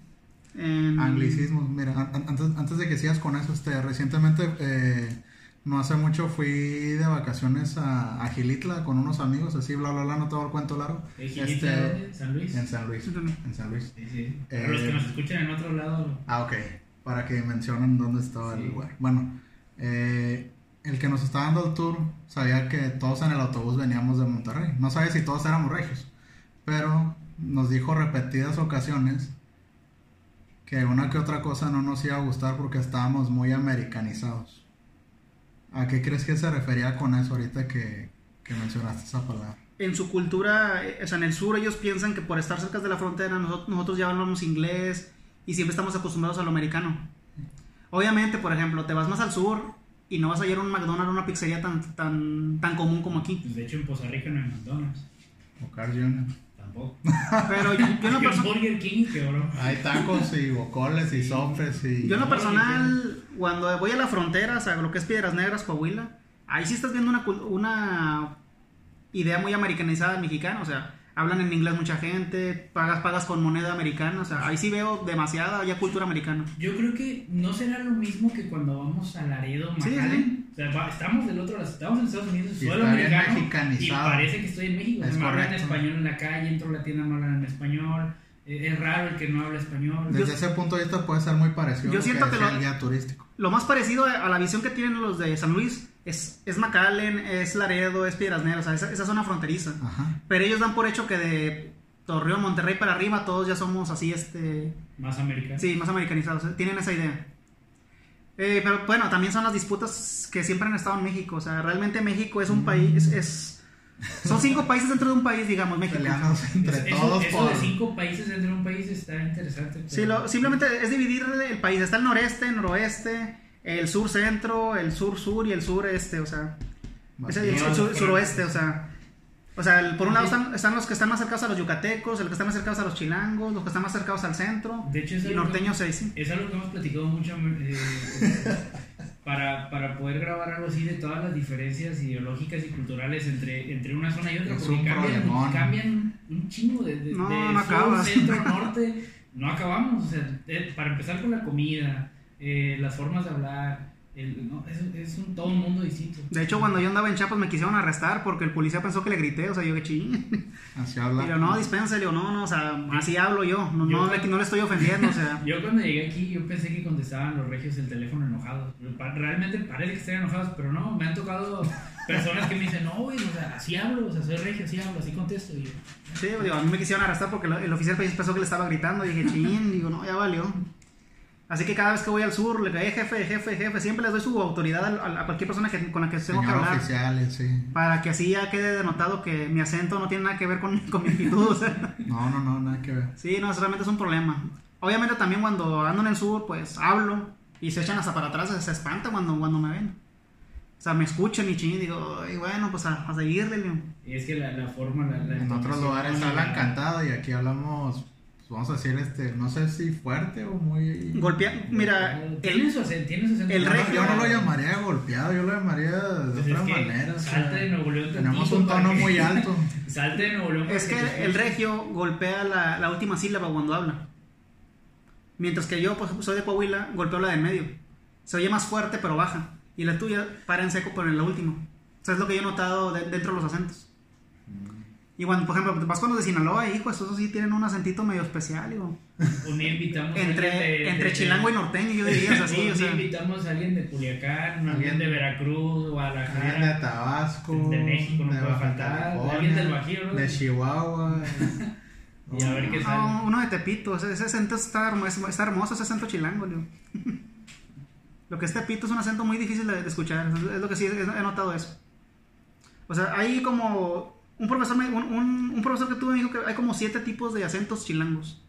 en- Anglicismos, mira, an- an- antes, antes de que sigas con eso, este, recientemente, eh, no hace mucho fui de vacaciones a, a Gilitla con unos amigos, así, bla, bla, bla, no te voy a dar cuento largo. ¿Eh, Gilitla, Este, dónde? ¿San Luis? En San Luis, en San Luis. Sí, sí. Eh, Para los que nos escuchan en otro lado, Ah, ok, para que mencionen dónde estaba Sí. el lugar. Bueno, eh, el que nos estaba dando el tour sabía que todos en el autobús veníamos de Monterrey. No sabe si todos éramos regios, pero nos dijo repetidas ocasiones que una que otra cosa no nos iba a gustar porque estábamos muy americanizados. ¿A qué crees que se refería con eso ahorita que, que mencionaste esa palabra? En su cultura, eh, o sea, en el sur ellos piensan que por estar cerca de la frontera nosotros, nosotros ya hablamos inglés y siempre estamos acostumbrados a lo americano. Obviamente, por ejemplo, te vas más al sur y no vas a ir a un McDonald's o una pizzería tan, tan, tan común como aquí. pues de hecho en Poza Rica no hay McDonald's. O Carl Jr. Tampoco. Pero yo, yo en lo Hay un perso- Burger King, quebró. Hay tacos y bocoles y sopes y... Yo en lo personal, cuando voy a la frontera, o sea, lo que es Piedras Negras, Coahuila, ahí sí estás viendo una, cul- una idea muy americanizada del mexicano, o sea, hablan en inglés mucha gente, pagas, pagas con moneda americana, o sea, ahí sí veo demasiada ya cultura americana. Yo creo que no será lo mismo que cuando vamos a Laredo, Sí, McAllen. O sea, va- estamos del otro lado, estamos en Estados Unidos, Y suelo está bien americano. Y parece que estoy en México. Es me hablan correcto. español en la calle, entro a la tienda, me hablan en español. Eh, Es raro el que no habla español. Desde Yo- ese punto de vista puede ser muy parecido Yo siento que decía lo- el guía turístico. Lo más parecido a la visión que tienen los de San Luis es, es McAllen, es Laredo, es Piedras Negras, o sea, esa, esa zona fronteriza. Ajá. Pero ellos dan por hecho que de Torreón, Monterrey para arriba, todos ya somos así, este... Más americano. Sí, más americanizados, eh, tienen esa idea. Eh, pero bueno, también son las disputas que siempre han estado en México. O sea, realmente México es un país, es, es- son cinco países dentro de un país, digamos, México. Entre Es- eso, todos eso por... de cinco países dentro de un país está interesante. Sí, pero- lo- simplemente es dividir el país. Está el noreste, noroeste, el sur centro, el sur sur y el sureste, o sea, es el, el sur- suroeste, o sea. O sea, el- por un lado están, están los que están más cercados a los yucatecos, los que están más cercados a los chilangos, los que están más cercados al centro, De hecho, es y norteños seis. sí. es algo que hemos platicado mucho eh, para, para poder grabar algo así de todas las diferencias ideológicas y culturales entre, entre una zona y otra. Es porque un cambian, cambian un chingo de, de, No, de no sur, centro, norte. No acabamos. O sea, eh, para empezar con la comida, eh, las formas de hablar. El- no, es, es un, todo un mundo distinto. De hecho, cuando yo andaba en Chiapas me quisieron arrestar porque el policía pensó que le grité, o sea, yo que ching. Así Y habla. yo, no, dispense, le digo, no, no, o sea, así hablo yo, no, Yo- no, le, no le estoy ofendiendo, o sea. Yo cuando llegué aquí, yo pensé que contestaban los regios el teléfono enojados. Realmente parece que estén enojados, pero no, me han tocado personas que me dicen, no, güey, o sea, así hablo, o sea, soy regio, así hablo, así contesto. Y yo, Sí, digo, a mí me quisieron arrestar porque el, el oficial pensó que le estaba gritando. Y dije, ching, digo, no, ya valió. Así que cada vez que voy al sur, le cae jefe, jefe, jefe. Siempre les doy su autoridad a, cualquier persona que, con la que tengo que hablar. oficial, y sí. Para que así ya quede denotado que mi acento no tiene nada que ver con, con mi actitud. o sea. No, no, no, nada que ver. Sí, no, eso realmente es un problema. Obviamente también cuando ando en el sur, pues hablo y se echan hasta para atrás, se, se espantan cuando, cuando me ven. O sea, me escuchan y ching, digo, "Ay, bueno, pues a, a seguirle. y es que la, la forma, la, la En otros lugares la- hablan cantado y aquí hablamos, vamos a decir, este, no sé si fuerte o muy... Golpea, mira, Tiene el, su acento, tiene su acento. el Yo no- regio- Yo no lo llamaría golpeado, yo lo llamaría de Pues otra es que manera. o sea, Salte de Nuevo León tenemos un tono muy alto. Salte de Nuevo León. Es que el regio golpea la, la última sílaba cuando habla. Mientras que yo, pues, soy de Coahuila, golpeo la de en medio. Se oye más fuerte, pero baja. Y la tuya para en seco, pero en la última. O sea, es lo que yo he notado de- dentro de los acentos. Y cuando, por ejemplo, vas con los de Sinaloa, hijo, esos sí tienen un acentito medio especial, digo. Un día invitamos a Entre, alguien de- entre de- chilango y norteño, yo diría, o sea, sí, un o día sea. invitamos a alguien de Culiacán, alguien Alguien- de Veracruz, Alguien de Guadalajara. Tabasco, De México no de puede faltar, alguien del Bajío, ¿no? de Chihuahua. Y a ver qué No, sale. uno de Tepito, ese, ese acento está, está hermoso, ese acento chilango, digo. Lo que es Tepito es un acento muy difícil de, escuchar, es, lo que sí he, he notado eso. O sea, hay como un profesor, me- un, un- un profesor que tuve me dijo que hay como siete tipos de acentos chilangos.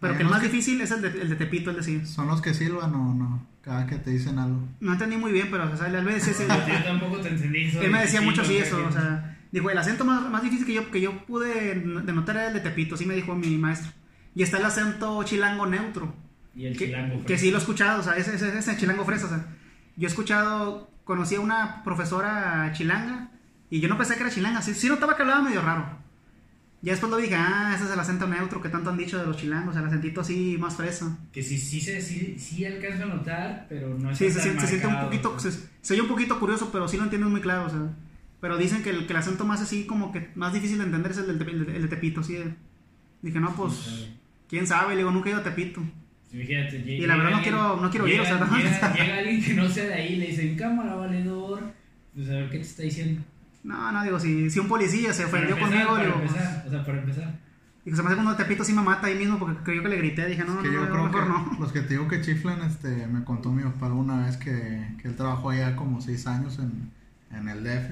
Pero que el más que- difícil es el de, el de Tepito, él decía. Son los que silban o no, cada que te dicen algo. No entendí muy bien, pero o sea, él, me decía ese- Yo tampoco te entendí eso. él me decía Sí, mucho sí que- eso, o sea, dijo, el acento más, más difícil que yo, que yo pude denotar era el de Tepito, sí me dijo mi maestro. Y está el acento chilango neutro. Y el que, chilango. que sí lo he escuchado, o sea, ese, ese, ese chilango fresa, o sea, yo he escuchado, conocí a una profesora chilanga y yo no pensé que era chilanga, sí, sí notaba que hablaba medio raro. Ya después lo dije, ah, ese es el acento neutro que tanto han dicho de los chilangos, el acentito así más fresa. Que sí, sí, sí, sí alcanzo a notar, pero no es Sí, se, siente- se siente un poquito, se, se oye un poquito curioso, pero sí lo entiendes muy claro, o sea. Pero dicen que el, que el acento más así, como que más difícil de entender es el del el el de Tepito, sí. Dije, no, pues, quién sabe, le digo, nunca he ido a Tepito. Fíjate, Y la verdad no quiero- no quiero ir, o sea, llega, llega, llega alguien que no sea de ahí le dicen, cámara, valedor. Pues a ver qué te está diciendo. No, no, digo, si, si un policía se ofendió empezar, conmigo, para digo, pues, empezar, o sea, para empezar. Y que se me hace cuando Tepito sí me mata ahí mismo porque creyó que le grité. Dije, no, Es que no, yo no, creo mejor que no. los que te digo que chiflan, este, me contó mi papá alguna vez que, que él trabajó allá como seis años en, en el DF.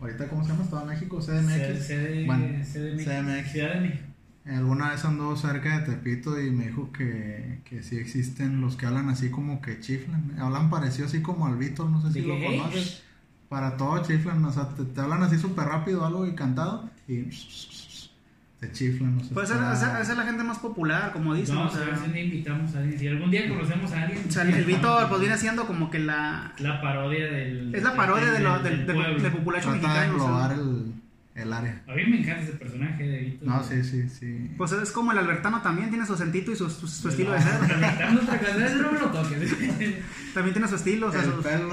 Ahorita, ¿cómo se llama? Estaba en México, CDMX. CD, Bueno, CDMX. CDMX. Ciudad de México. Alguna vez andó cerca de Tepito y me dijo que, que sí existen los que hablan así como que chiflan. Hablan parecido así como al Víctor, no sé si De lo que, "Hey, conoces. Para todo chiflan, o sea, te, te hablan así súper rápido algo y cantado y te chiflan. O sea, está- esa esa es la gente más popular, como dicen. Vamos o sea, a ver si invitamos a alguien. Si algún día conocemos a alguien. o sea, el Víctor pues viene siendo como que la... La parodia del. Es la parodia de lo, del, del, del populacho de el, el área. A mí me encanta ese personaje de Víctor. No, sí, sí, sí. Pues es como el albertano también, tiene su acentito y su, su, su estilo de ser. Albertano otra cosa, eso no me lo toques. También tiene su estilo, o sea, el su- pelo.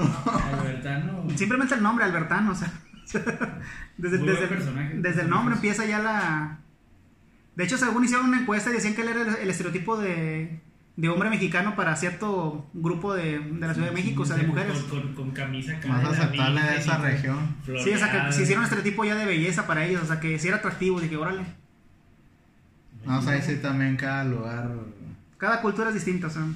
Albertano. simplemente el nombre, albertano, o sea. Desde, Muy desde, buen personaje. desde el nombre empieza ya la... De hecho, según hicieron una encuesta y decían que él era el, el estereotipo de, de hombre mexicano para cierto grupo de, de la Ciudad de México, o sea, de mujeres. Con, con, con camisa Más aceptable de esa región. Sí, o sea, que se hicieron un estereotipo ya de belleza para ellos, o sea, que sí era atractivo, dije, órale. No, o sea, ahí sí también cada lugar. Cada cultura es distinta, o sea.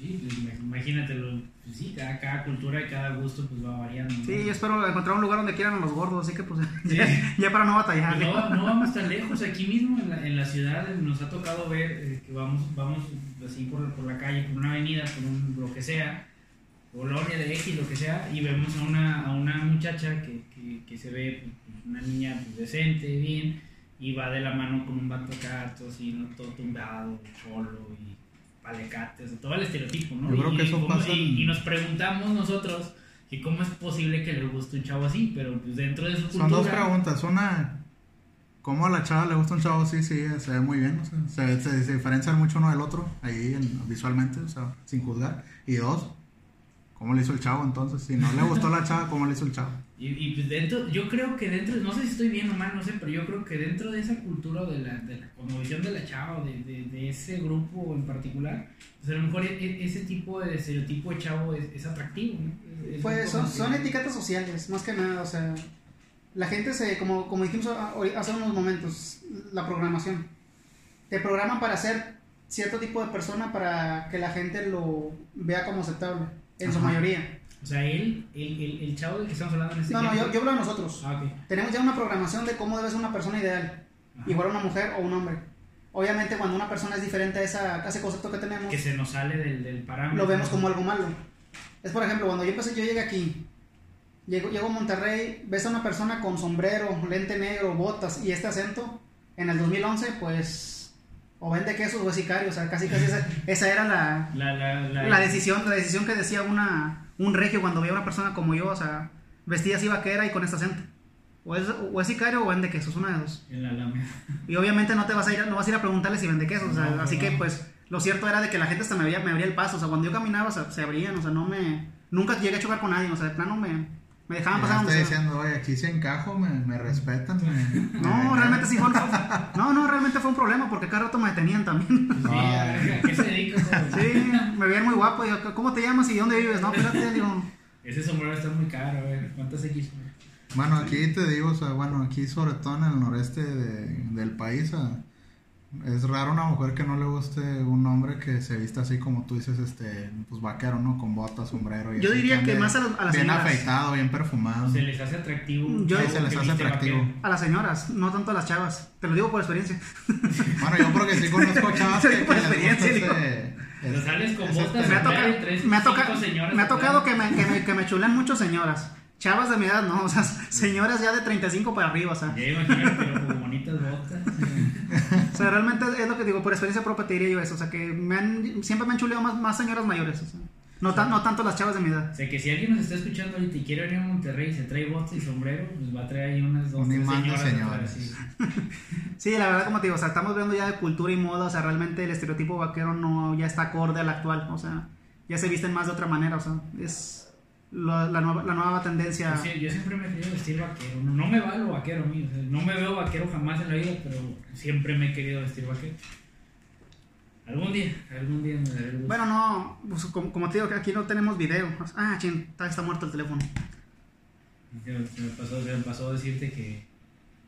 Sí, pues, im- imagínate, lo- pues sí, cada, cada cultura y cada gusto pues va variando. ¿no? Sí, yo espero encontrar un lugar donde quieran a los gordos, así que pues Sí. ya, ya para no batallar. Pues no, no vamos tan lejos, aquí mismo en la, en la ciudad eh, nos ha tocado ver eh, que vamos, vamos así por, por la calle, por una avenida, por un, lo que sea, colonia de X, lo que sea, y vemos a una, a una muchacha que, que, que se ve pues, una niña pues, decente, bien, y va de la mano con un vato acá, todo así, ¿no? todo tumbado, cholo y palecates, todo el estereotipo, ¿no? Yo creo y, que eso pasa y, y nos preguntamos nosotros que cómo es posible que le guste un chavo así, pero pues dentro de su cultura... Son dos preguntas. Una, ¿cómo a la chava le gusta un chavo? Sí, sí, se ve muy bien. O sea, se, se, se diferencian mucho uno del otro ahí en- visualmente, o sea, sin juzgar. Y dos, ¿cómo le hizo el chavo entonces? Si no le gustó la chava, ¿cómo le hizo el chavo? Y, y pues dentro, yo creo que dentro, no sé si estoy bien o mal, no sé, pero yo creo que dentro de esa cultura de la, de la cosmovisión de la chava, o de, de, de ese grupo en particular, pues a lo mejor e- e- ese tipo de estereotipo de chavo es, es atractivo, ¿no? Es- es Pues son, que- son etiquetas sociales, más que nada, o sea, la gente se, como, como dijimos hace unos momentos, la programación. Te programan para ser cierto tipo de persona para que la gente lo vea como aceptable, en su mayoría. O sea, él, el, el, el chavo del que estamos hablando en este No, no, yo, yo hablo de nosotros. Ah, ok. Tenemos ya una programación de cómo debe ser una persona ideal, Ajá. igual una mujer o un hombre. Obviamente cuando una persona es diferente a, esa, a ese concepto que tenemos, Que se nos sale del, del parámetro. lo vemos como algo malo. Es por ejemplo, cuando yo empecé, yo llegué aquí, llego, llego a Monterrey, ves a una persona con sombrero, lente negro, botas y este acento, en el 2011, pues, o vende quesos o es sicario, o sea, casi casi esa, esa era la, La, la, la, la decisión, la decisión que decía una, un regio cuando veía a una persona como yo, o sea, vestida así vaquera y con este acento. O es, o es sicario o vende quesos, una de dos. En la Alameda. Y obviamente no te vas a ir, no vas a ir a preguntarle si vende quesos, o sea, No, así no. que pues lo cierto era de que la gente hasta me abría, me abría el paso, o sea, cuando yo caminaba o sea, se abrían, o sea, no me, nunca llegué a chocar con nadie, o sea, de plano me, me dejaban pasar estoy sea. diciendo, oye, aquí sí encajo, me, me respetan. me- No, me- realmente sí fue, un- no, no, realmente fue un problema porque cada rato me detenían también. Sí, a ver, ¿a qué se dedica? Sí, me veían muy guapo, y yo, ¿cómo te llamas y dónde vives? No, espérate, digo, Ese sombrero está muy caro, a ver, ¿cuántas X? Bueno, aquí te digo, o sea, bueno, aquí sobre todo en el noreste de- del país, ah, es raro una mujer que no le guste un hombre que se vista así como tú dices, este, pues vaquero, ¿no? Con botas, sombrero. Y Yo así, diría que más a los- a las Bien señoras. afeitado, bien perfumado. Se les hace atractivo. Yo- algo Sí, se les que hace viste atractivo. vaquero. a las señoras, no tanto a las chavas. Te lo digo por experiencia. Bueno, yo porque sí conozco chavas que, por que les gusta experiencia, ese, sales con botas, me ha, Trae tres, me ha, toca- señoras me ha tocado que me, que, me, que me chulen muchas señoras. Chavas de mi edad, no, o sea, señoras ya de 35 para arriba, o sea. Ya pero con bonitas botas. O sea, realmente es lo que digo, por experiencia propia te diría yo eso, o sea, que me han, siempre me han chuleado más, más señoras mayores, o sea, no, tan, no tanto las chavas de mi edad. O sea, que si alguien nos está escuchando ahorita y quiere venir a Monterrey y se trae botas y sombrero, pues va a traer ahí unas dos, tres señoras. señoras. sí. Sí, la verdad, como te digo, o sea, estamos viendo ya de cultura y moda, o sea, realmente el estereotipo vaquero no ya está acorde al actual, o sea, ya se visten más de otra manera, o sea, es la, la nueva, la nueva tendencia. Sí- yo siempre me he querido vestir vaquero. No, no me va lo vaquero a mí. o sea, no me veo vaquero jamás en la vida, pero siempre me he querido vestir vaquero. Algún día, algún día me daré el gusto. Bueno, no, pues, como, como te digo, que aquí no tenemos video. Ah, chin, está, está muerto el teléfono. Me, se me pasó, se me pasó decirte que.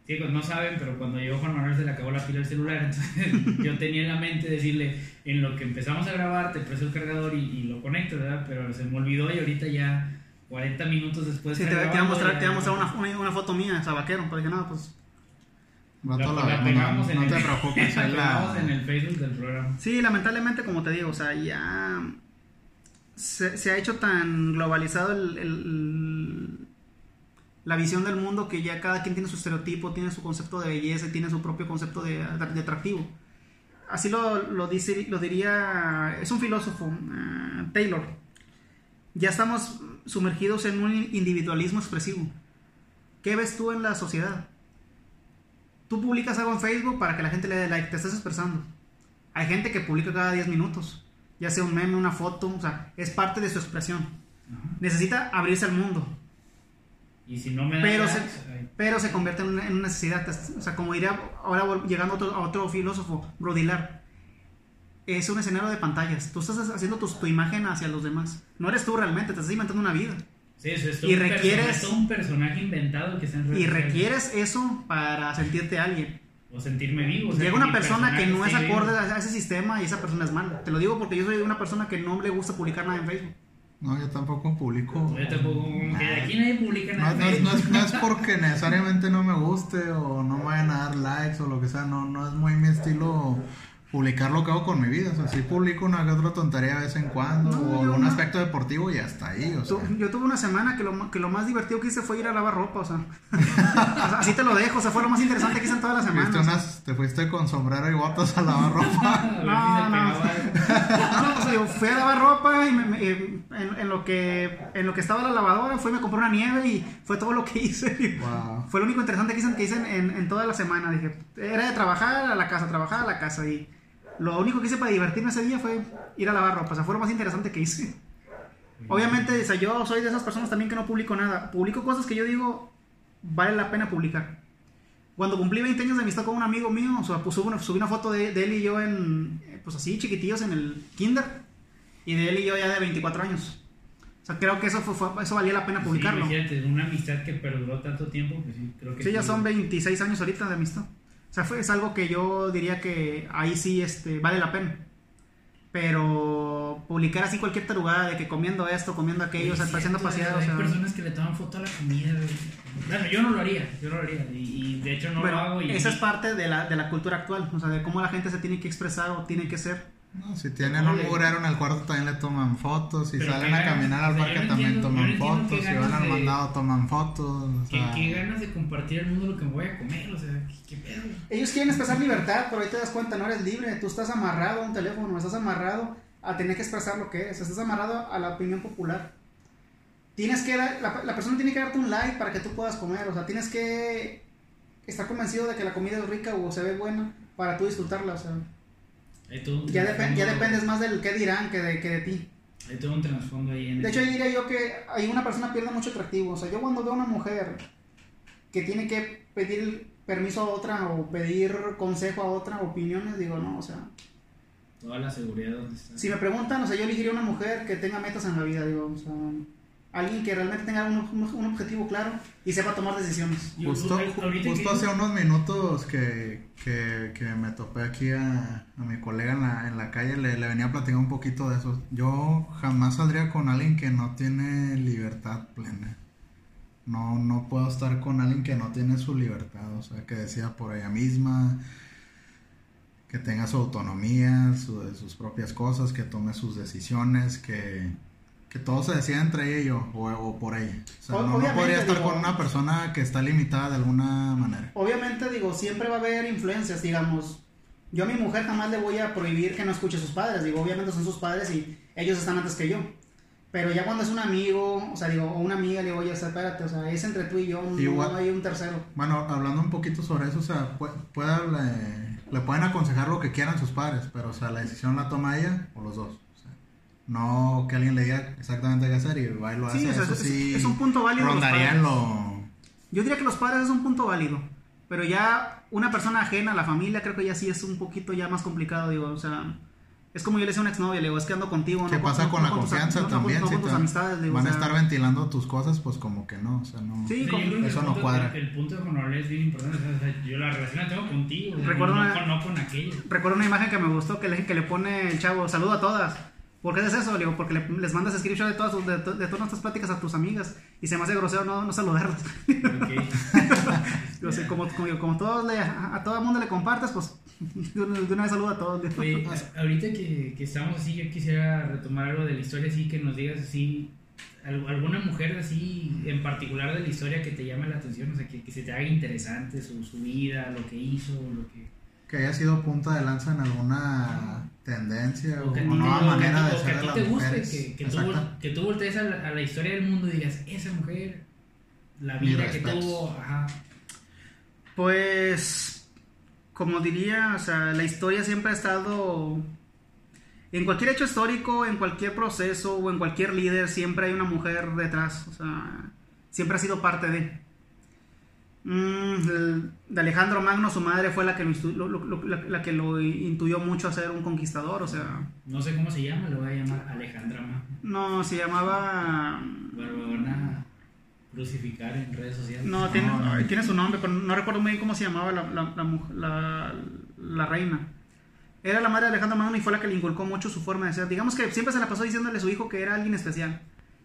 Sí, pues no saben, pero cuando llegó Juan Manuel se le acabó la pila del celular. Entonces yo tenía en la mente decirle: en lo que empezamos a grabar, te presto el cargador y, y lo conecto, ¿verdad? Pero se me olvidó y ahorita ya, 40 minutos después. Sí, te, iba a mostrar, ya- te iba a mostrar una, una, una foto mía, o sea, vaquero, pero dije, no, pues. Rato La, la la pegamos no, en no el, te preocupes, la ahí pegamos la... en el Facebook del programa. Sí, lamentablemente, como te digo, o sea, ya se, se ha hecho tan globalizado el, el- la visión del mundo que ya cada quien tiene su estereotipo, tiene su concepto de belleza y tiene su propio concepto de, de atractivo. Así lo, lo, dice, lo diría, es un filósofo, eh, Taylor. Ya estamos sumergidos en un individualismo expresivo. ¿Qué ves tú en la sociedad? Tú publicas algo en Facebook para que la gente le dé like, te estás expresando. Hay gente que publica cada 10 minutos, ya sea un meme, una foto, o sea, es parte de su expresión. Necesita abrirse al mundo, Y si no me da pero se, ay, pero se convierte en una, en una necesidad. O sea, como diría ahora llegando a otro, a otro filósofo, Brodilar, es un escenario de pantallas. Tú estás haciendo tu, tu imagen hacia los demás. No eres tú realmente, te estás inventando una vida. sí, eso es todo y un requieres- persona- es todo un personaje inventado que está en Y requieres eso para sentirte alguien. o sentirme vivo. o sea, Llega una persona que no es acorde vivo. a ese sistema y esa persona es mala. Te lo digo porque yo soy una persona que no le gusta publicar nada en Facebook. No, yo tampoco publico. Yo tampoco, que de aquí nadie publica No, nada. no es, no es- no es porque necesariamente no me guste o no me vayan a dar likes o lo que sea, no, no es muy mi estilo publicar lo que hago con mi vida. O sea, sí publico una que otra tontería de vez en cuando No, o algún no. aspecto deportivo y hasta ahí. O sea, Yo tuve una semana que lo, que lo más divertido que hice fue ir a lavar ropa, o sea. Así te lo dejo, o sea, fue lo más interesante que hice en toda la semana. Unas- te fuiste con sombrero y botas a lavar ropa. No, no. pegaba. No, o sea, yo fui a lavar ropa y me- me- en, en lo que, en lo que estaba la lavadora fui y me compré una nieve y fue todo lo que hice. Wow. Fue lo único interesante que hice, que hice en, en- en toda la semana. Dije, era de trabajar a la casa, trabajar a la casa. Y lo único que hice para divertirme ese día fue ir a lavar ropa. O sea, fue lo más interesante que hice. Obviamente, o sea, yo soy de esas personas también que no publico nada. Publico cosas que yo digo vale la pena publicar. Cuando cumplí 20 años de amistad con un amigo mío, o sea, pues, subí, una, subí una foto de, de él y yo en, pues así, chiquitillos en el kinder. Y de él y yo ya de 24 años. O sea, creo que eso, fue, fue- eso valía la pena publicarlo. Sí, una amistad que perduró tanto tiempo, pues sí, creo que Sí, ya son 26 años ahorita de amistad. O sea, fue, es algo que yo diría que ahí sí este, vale la pena. Pero publicar así cualquier tarugada de que comiendo esto, comiendo aquello, o sea, Sí, paseando cierto, paseado, o Hay sea, personas que le toman foto a la comida. Bueno, yo no lo haría, yo no lo haría. Y, y de hecho no bueno, lo hago. Y, esa es parte de la, de la cultura actual, o sea, de cómo la gente se tiene que expresar o tiene que ser. No, si tienen un mugrero en el cuarto también le toman fotos, si Pero salen qué a caminar al o sea, parque también entiendo- toman fotos, qué si van al de- mandado toman fotos. o ¿Qué, sea, qué ganas de compartir al mundo lo que me voy a comer, o sea, qué, qué pedo. Ellos quieren expresar libertad, pero ahí te das cuenta, no eres libre, tú estás amarrado a un teléfono, estás amarrado a tener que expresar lo que es, estás amarrado a la opinión popular. Tienes que dar, la, la persona tiene que darte un like para que tú puedas comer, o sea, tienes que estar convencido de que la comida es rica o se ve buena para tú disfrutarla, o sea, Hay todo un ya, depen- ya dependes más del qué dirán que de, que de ti. Hay todo un trasfondo ahí en De hecho, ahí diría yo que ahí una persona pierde mucho atractivo. O sea, yo cuando veo a una mujer que tiene que pedir permiso a otra o pedir consejo a otra, opiniones, digo, no, o sea, Toda la seguridad donde está. si me preguntan, o sea, yo elegiría una mujer que tenga metas en la vida, digo, o sea, alguien que realmente tenga un, un- un objetivo claro y sepa tomar decisiones. Justo, justo hace unos minutos que, que, que me topé aquí a, a mi colega en la, en la calle, le, le venía a platicar un poquito de eso. Yo jamás saldría con alguien que no tiene libertad plena. No, no puedo estar con alguien que no tiene su libertad, o sea, que decida por ella misma, que tenga su autonomía, su- sus propias cosas, que tome sus decisiones, que, que todo se decida entre ella y yo, o, o por ella. O sea, no, no podría estar digo- con una persona que está limitada de alguna manera. Obviamente, digo, siempre va a haber influencias, digamos. Yo a mi mujer jamás le voy a prohibir que no escuche a sus padres, digo, obviamente son sus padres y ellos están antes que yo. Pero ya cuando es un amigo, o sea, digo, o una amiga, le digo, oye, espérate, o sea, es entre tú y yo, no, Igual- no hay un tercero. Bueno, hablando un poquito sobre eso, o sea, pu- puede, le, le pueden aconsejar lo que quieran sus padres, pero, o sea, la decisión la toma ella o los dos. No que alguien le diga exactamente qué hacer y va y lo hace. Sí, eso es- sí, es un punto válido de los Rondaría en padres. lo... Yo diría que los padres es un punto válido, pero ya una persona ajena a la familia creo que ya sí es un poquito ya más complicado, digo, o sea, es como yo le decía a una exnovia, le digo, es que ando contigo, ¿Qué no pasa con no la confianza también? no si con tus te- amistades, digo, van o a estar ventilando tus cosas, pues como que no, o sea, no... Sí, Sí, con- eso el no punto- cuadra. El, el punto con Orle es bien importante. o sea, yo la relación la tengo contigo. Recuerdo una- con, no con aquello. Recuerdo una imagen que me gustó que le, que le pone el chavo, saludo a todas. ¿Por qué es eso? Le digo, porque le- les mandas screenshot de todas, sus- de, to- de todas nuestras pláticas a tus amigas y se me hace grosero no, no saludarlas. Ok. Yo sé, como, como, como todos le, a, a todo el mundo le compartes, pues de una, de una vez saludo a todos. Oye, ahorita que, que estamos así, yo quisiera retomar algo de la historia, así que nos digas así, al- alguna mujer así en particular de la historia que te llame la atención, o sea, que, que se te haga interesante su, su vida, lo que hizo, lo que... Que haya sido punta de lanza en alguna tendencia o, O que o nueva manera de ser de las te guste, mujeres. que, que, tú, que tú voltees a la, a la historia del mundo y digas, esa mujer, la vida que tuvo, ajá, Pues, como diría, o sea, la historia siempre ha estado... En cualquier hecho histórico, en cualquier proceso o en cualquier líder, siempre hay una mujer detrás. O sea, siempre ha sido parte de. Mm, de Alejandro Magno, su madre fue la que lo, lo- la, la que lo intuyó mucho a ser un conquistador. O sea, no sé cómo se llama, lo voy a llamar Alejandra Ma. no, se llamaba... Barbona. crucificar en redes sociales. No, tiene, No, no. ay, tiene su nombre, pero no recuerdo muy bien cómo se llamaba la, la, la, muj- la- la reina. Era la madre de Alejandro Magno y fue la que le inculcó mucho su forma de ser. Digamos que siempre se la pasó diciéndole a su hijo que era alguien especial.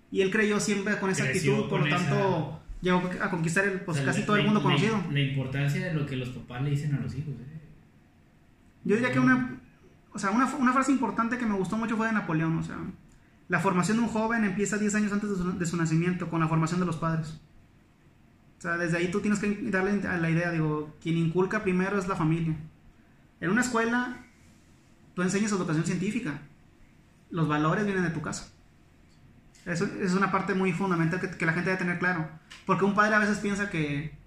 Y él creyó siempre con esa Creció actitud, por lo tanto llegó a conquistar el, pues, O sea, casi la- todo el mundo la- conocido. La, importancia de lo que los papás le dicen a los hijos. ¿eh? Yo diría que una, o sea, una, una frase importante que me gustó mucho fue de Napoleón. O sea, la formación de un joven empieza 10 años antes de su, de su nacimiento, con la formación de los padres. O sea, desde ahí tú tienes que darle a la idea, digo, quien inculca primero es la familia. En una escuela, tú enseñas educación científica. Los valores vienen de tu casa. Eso es una parte muy fundamental que, que la gente debe tener claro. Porque un padre a veces piensa que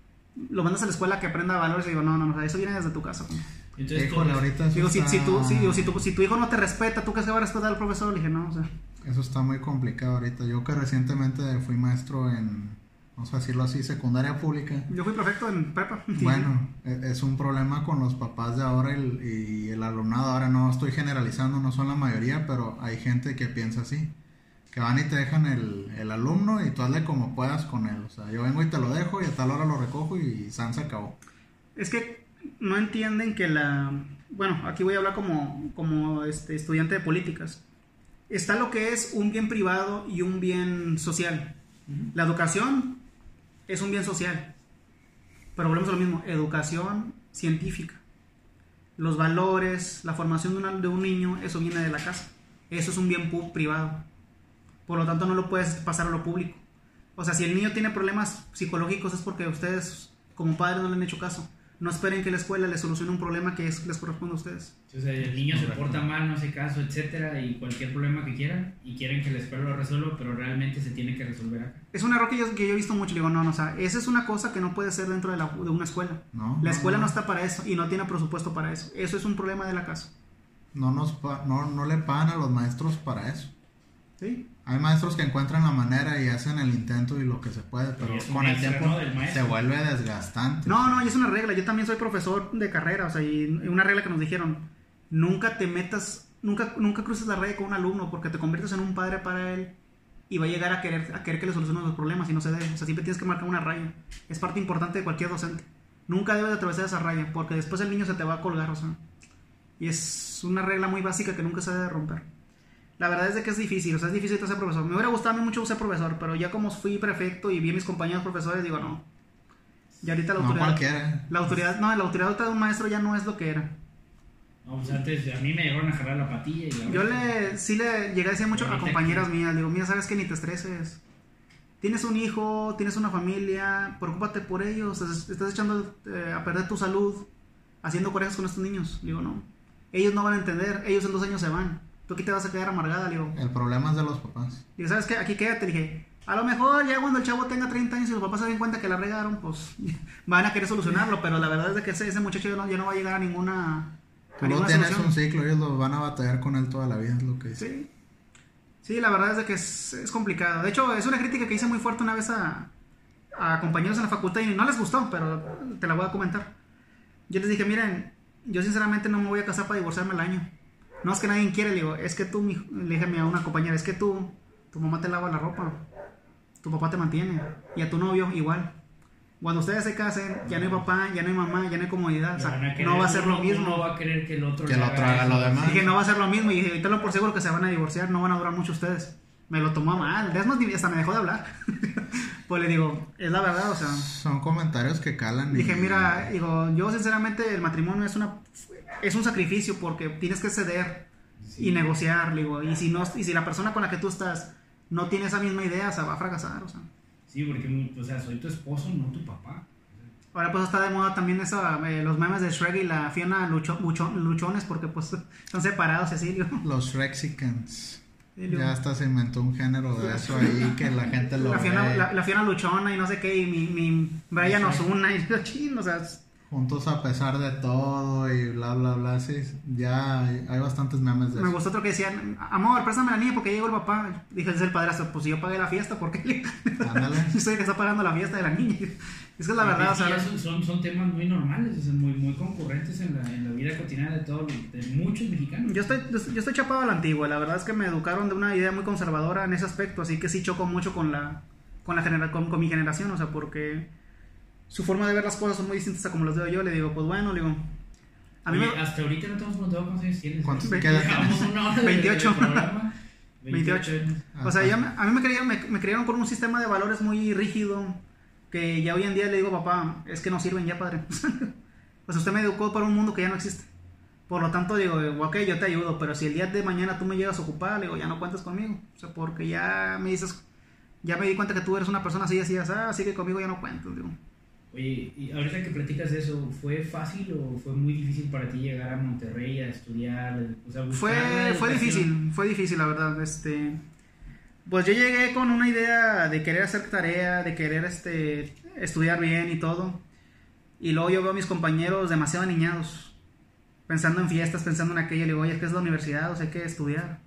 lo mandas a la escuela que aprenda valores y digo, no, no, no, eso viene desde tu casa. Entonces, Híjole, ahorita Digo, si, está, digo, si, tu, si tu hijo no te respeta, ¿tú crees que va a respetar al profesor? Le dije, no, o sea, eso está muy complicado ahorita. Yo que recientemente fui maestro en, vamos a decirlo así, secundaria pública. yo fui perfecto en prepa. Bueno, e- es un problema con los papás de ahora y el, y el alumnado. Ahora no estoy generalizando, no son la mayoría, pero hay gente que piensa así. Que van y te dejan el, el alumno y tú hazle como puedas con él. O sea, yo vengo y te lo dejo y a tal hora lo recojo y San se acabó. Es que no entienden que la... Bueno, aquí voy a hablar como, como este, estudiante de políticas. Está lo que es un bien privado y un bien social. La educación es un bien social. Pero volvemos a lo mismo, educación científica. Los valores, la formación de, una- de un niño, eso viene de la casa. Eso es un bien privado. Por lo tanto, no lo puedes pasar a lo público. O sea, si el niño tiene problemas psicológicos es porque ustedes, como padres, no le han hecho caso. No esperen que la escuela les solucione un problema que es- les corresponde a ustedes. O sea, el niño se porta mal, no hace caso, etcétera, y cualquier problema que quieran, y quieren que la escuela lo resuelva, pero realmente se tiene que resolver acá. Es un error que yo, que yo he visto mucho. Digo, no, no, o sea, esa es una cosa que no puede ser dentro de, la- de una escuela. ¿no? La escuela no está para eso y no tiene presupuesto para eso. Eso es un problema de la casa. No, nos pa- no, no le pagan a los maestros para eso. ¿Sí? Hay maestros que encuentran la manera y hacen el intento y lo que se puede, pero con el tiempo ¿no? del maestro. se vuelve desgastante. No, no, y es una regla. Yo también soy profesor de carrera, o sea, y una regla que nos dijeron, nunca te metas, nunca, nunca cruces la raya con un alumno porque te conviertes en un padre para él y va a llegar a querer, a querer que le soluciones los problemas y no se debe. O sea, siempre tienes que marcar una raya. Es parte importante de cualquier docente. Nunca debes de atravesar esa raya porque después el niño se te va a colgar, o sea. Y es una regla muy básica que nunca se debe romper. La verdad es de que es difícil, o sea, es difícil ser profesor. Me hubiera gustado a mí mucho ser profesor, pero ya como fui prefecto y vi a mis compañeros profesores, digo, no. Y ahorita la No autoridad... cualquiera. La autoridad, no, la autoridad de un maestro ya no es lo que era. No, pues antes a mí me llegaron a jalar la patilla y la Yo le, sí le llegué a decir mucho a compañeras que- mías, digo, mira, sabes que ni te estreses. Tienes un hijo, tienes una familia, preocúpate por ellos, estás, estás echando eh, a perder tu salud haciendo corajes con estos niños. Digo, no. Ellos no van a entender, ellos en dos años se van. Tú aquí te vas a quedar amargada, digo. El problema es de los papás. Digo, ¿sabes qué? Aquí quédate, dije. A lo mejor ya cuando el chavo tenga 30 años y los papás se den cuenta que la regaron, pues van a querer solucionarlo, pero la verdad es que ese, ese muchacho ya no, ya no va a llegar a ninguna, a no tienes solución. un ciclo, ellos lo van a batallar con él toda la vida, es lo que dice. Sí. Sí, la verdad es de que es, es complicado. De hecho, es una crítica que hice muy fuerte una vez a, a compañeros en la facultad y no les gustó, pero te la voy a comentar. Yo les dije, miren, yo sinceramente no me voy a casar para divorciarme al año. No es que nadie quiere, le digo, es que tú, mi- le dije a una compañera, es que tú, tu mamá te lava la ropa, tu papá te mantiene, y a tu novio igual. Cuando ustedes se casen, ya no hay papá, ya no hay mamá, ya no hay comodidad, o sea, no va a ser lo mismo. Uno va a querer que el otro Que le el otro haga lo demás. Dije, no va a ser lo mismo. Y dije, ahorita lo por seguro que se van a divorciar, no van a durar mucho ustedes. Me lo tomó a mal. Es más, hasta me dejó de hablar. pues le digo, es la verdad, o sea. Son comentarios que calan. y- Dije, mira, digo, yo sinceramente el matrimonio es una es un sacrificio porque tienes que ceder y negociar, digo, y si no y si la persona con la que tú estás no tiene esa misma idea, se va a fracasar, o sea. Sí, porque, o sea, soy tu esposo, no tu papá. Ahora pues está de moda también esa, eh, los memes de Shrek y la Fiona lucho- lucho- luchones porque pues están separados, así, digo. Los Rexicans. Ya hasta se inventó un género de eso ahí que la gente lo la Fiona, ve la, la Fiona Luchona y no sé qué, y mi, mi Brian. Osuna, y yo, chin, o sea, es- juntos a pesar de todo y bla bla bla. Sí, ya hay, hay bastantes memes de me eso. gustó otro que decían, amor, préstame la niña porque llegó el papá. Dije, es el padrastro, pues si yo pagué la fiesta, ¿por qué? Ándale. yo soy el que está pagando la fiesta de la niña. Es que es la verdad, o sea, son, son, son temas muy normales, o sea, muy, muy concurrentes en la, en la vida cotidiana de todos, de muchos mexicanos. yo estoy, yo estoy chapado a la antigua, la verdad es que me educaron de una idea muy conservadora en ese aspecto, así que sí choco mucho con la, con, la genera con, con mi generación, o sea, porque su forma de ver las cosas son muy distintas a como las veo yo. Le digo, pues bueno, le digo, a mí Oye, me- hasta ahorita no te hemos preguntado cuántos años tienes. ¿Cuántos? ¿eh? De- de 28. programa. 28. años. O sea, a mí me creyeron, me, me creyeron con un sistema de valores muy rígido que ya hoy en día le digo, papá, es que no sirven ya, padre. pues usted me educó para un mundo que ya no existe. Por lo tanto, digo, ok, yo te ayudo, pero si el día de mañana tú me llegas a ocupar, le digo, ya no cuentes conmigo. O sea, porque ya me dices, ya me di cuenta que tú eres una persona así, así, así, así que conmigo ya no cuentas, digo. Oye, y ahorita que platicas de eso, ¿fue fácil o fue muy difícil para ti llegar a Monterrey a estudiar? O sea, buscar la Fue, fue difícil, fue difícil, la verdad. Este, pues yo llegué con una idea de querer hacer tarea, de querer este, estudiar bien y todo. Y luego yo veo a mis compañeros demasiado aniñados, pensando en fiestas, pensando en aquello. Le digo, oye, es que es la universidad, o sea, hay que estudiar.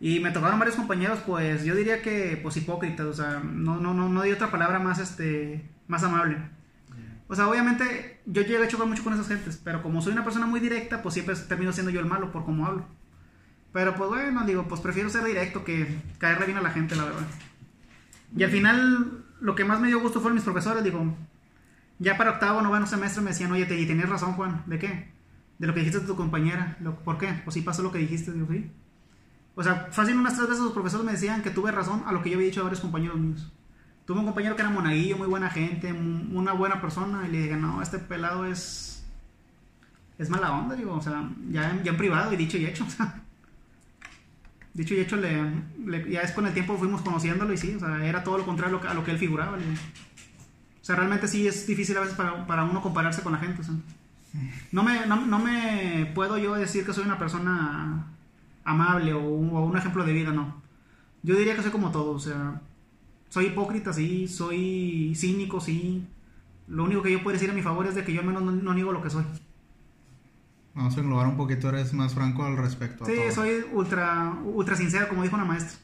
Y me tocaron varios compañeros, pues yo diría que, pues hipócritas, o sea, no, no, no, no di otra palabra más, este, más amable. O sea, obviamente yo llegué a chocar mucho con esas gentes, pero como soy una persona muy directa, pues siempre termino siendo yo el malo por cómo hablo. Pero pues bueno, digo, pues prefiero ser directo que caerle bien a la gente, la verdad. Y al final, lo que más me dio gusto fueron mis profesores, digo, ya para octavo, noveno semestre me decían, oye, te, y tenías razón, Juan, ¿de qué? De lo que dijiste de tu compañera. ¿Por qué? Pues sí pasó lo que dijiste, digo, sí. O sea, fácil unas tres veces los profesores me decían que tuve razón a lo que yo había dicho a varios compañeros míos. Tuve un compañero que era monaguillo, muy buena gente, una buena persona, y le dije, no, este pelado es. Es mala onda, digo, o sea, ya, ya en privado y dicho y hecho, o sea. Dicho y hecho, le, le- ya es con el tiempo fuimos conociéndolo y sí, o sea, era todo lo contrario a lo a lo que él figuraba. le. O sea, realmente sí es difícil a veces para, para uno compararse con la gente, o sea. No me, no, no me puedo yo decir que soy una persona amable o un, o un ejemplo de vida, no. Yo diría que soy como todo, o sea, soy hipócrita, sí, soy cínico, sí. Lo único que yo puedo decir a mi favor es de que yo al menos no, no niego lo que soy. Vamos a englobar un poquito, eres más franco al respecto. a Sí, todo. soy ultra, ultra sincero, como dijo una maestra.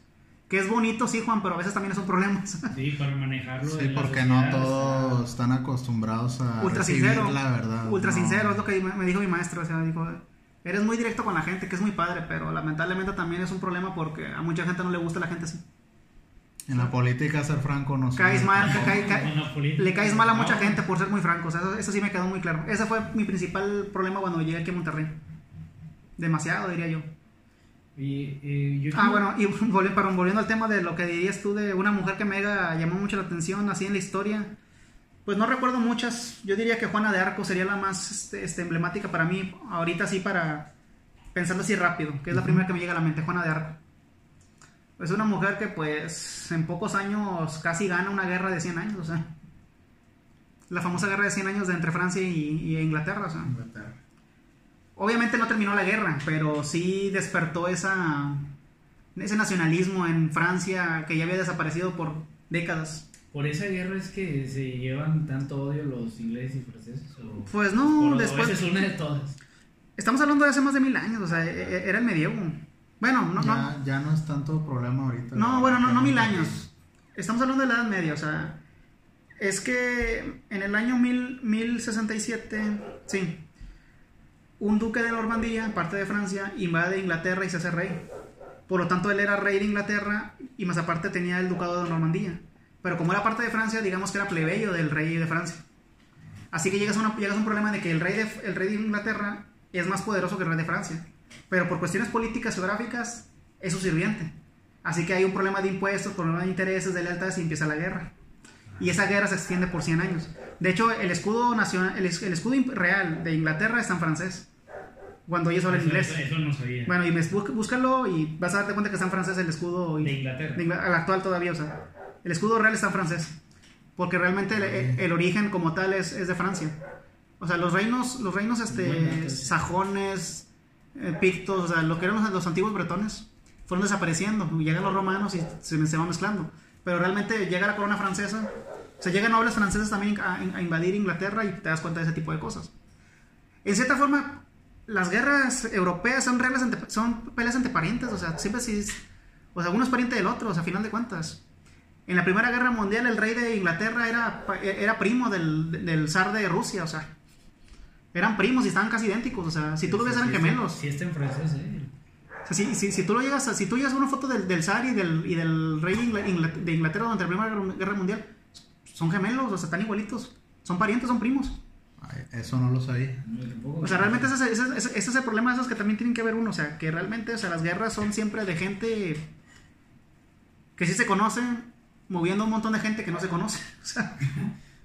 Que es bonito, sí, Juan, pero a veces también es un problema. Sí, para manejarlo. Sí, porque no todos están acostumbrados a ultra recibir sincero. la verdad. Ultra no. sincero, es lo que me dijo mi maestra. O sea, dijo, eres muy directo con la gente, que es muy padre, pero lamentablemente también es un problema porque a mucha gente no le gusta la gente así. En la política ser franco no se Caes mal, ca- ca- política. le caes mal a mucha gente por ser muy franco. O sea, eso, eso sí me quedó muy claro. Ese fue mi principal problema cuando llegué aquí a Monterrey. Demasiado, diría yo. Y, eh, yo Ah, bueno, y volvi- perdón, volviendo al tema de lo que dirías tú de una mujer que me llamó mucho la atención así en la historia. Pues no recuerdo muchas. Yo diría que Juana de Arco sería la más este, este, emblemática para mí. Ahorita sí para pensando así rápido, que es la primera que me llega a la mente, Juana de Arco. Es una mujer que pues en pocos años casi gana una guerra de 100 años, o sea. La famosa guerra de 100 años de entre Francia y, y Inglaterra, o sea. Obviamente no terminó la guerra, pero sí despertó esa, ese nacionalismo en Francia que ya había desaparecido por décadas. Por esa guerra es que se llevan tanto odio los ingleses y franceses. O, Pues no, después... es una de todas. Estamos hablando de hace más de mil años, o sea, e- e- era el medievo. Bueno, no, no, ya, ya no es tanto problema ahorita. no, la- bueno, no, no mil años. Estamos hablando de la Edad Media, o sea, es que en el año mil, 1067, sí, un duque de Normandía, parte de Francia, invade Inglaterra y se hace rey. Por lo tanto, él era rey de Inglaterra y más aparte tenía el ducado de Normandía. Pero como era parte de Francia, digamos que era plebeyo del rey de Francia. Así que llegas a, una- llegas a un problema de que el rey de, el rey de Inglaterra es más poderoso que el rey de Francia. Pero por cuestiones políticas geográficas es su sirviente. Así que hay un problema de impuestos, problema de intereses, de lealtades y empieza la guerra. Y esa guerra se extiende por 100 años. De hecho, el escudo nacional, el, es- el escudo real de Inglaterra está en francés. Cuando ellos hablan Eso- inglés. Eso, no sabía. Bueno, y búscalo y vas a darte cuenta que está en francés el escudo. y- de Inglaterra. de el actual todavía, o sea. El escudo real está en francés. Porque realmente el, el- el origen como tal es, es de Francia. O sea, los reinos, los reinos este, sajones, eh, pictos, o sea, lo que eran los, los antiguos bretones, fueron desapareciendo. Llegan los romanos y se, se van mezclando. Pero realmente llega la corona francesa. O sea, llegan nobles franceses también a, a invadir Inglaterra y te das cuenta de ese tipo de cosas. En cierta forma, las guerras europeas son reglas ante- son peleas entre parientes, o sea, siempre es- o sea, uno es pariente del otro, o sea, a final de cuentas. En la Primera Guerra Mundial el rey de Inglaterra era, pa- era primo del, del zar de Rusia, o sea, eran primos y estaban casi idénticos, o sea, si tú lo ves eran Sí, gemelos. Sí, está en francés, ¿eh? O sea, si, si, si tú lo llegas a, si tú llegas a una foto del, del zar y del, y del rey de Inglaterra durante la Primera Guerra- Mundial, son gemelos, o sea, están igualitos. Son parientes, son primos. Ay, eso no lo sabía. O sea, realmente ese, es- ese, es- ese es el problema de esos que también tienen que ver uno. O sea, que realmente, o sea, las guerras son siempre de gente que sí se conocen, moviendo un montón de gente que no se conoce.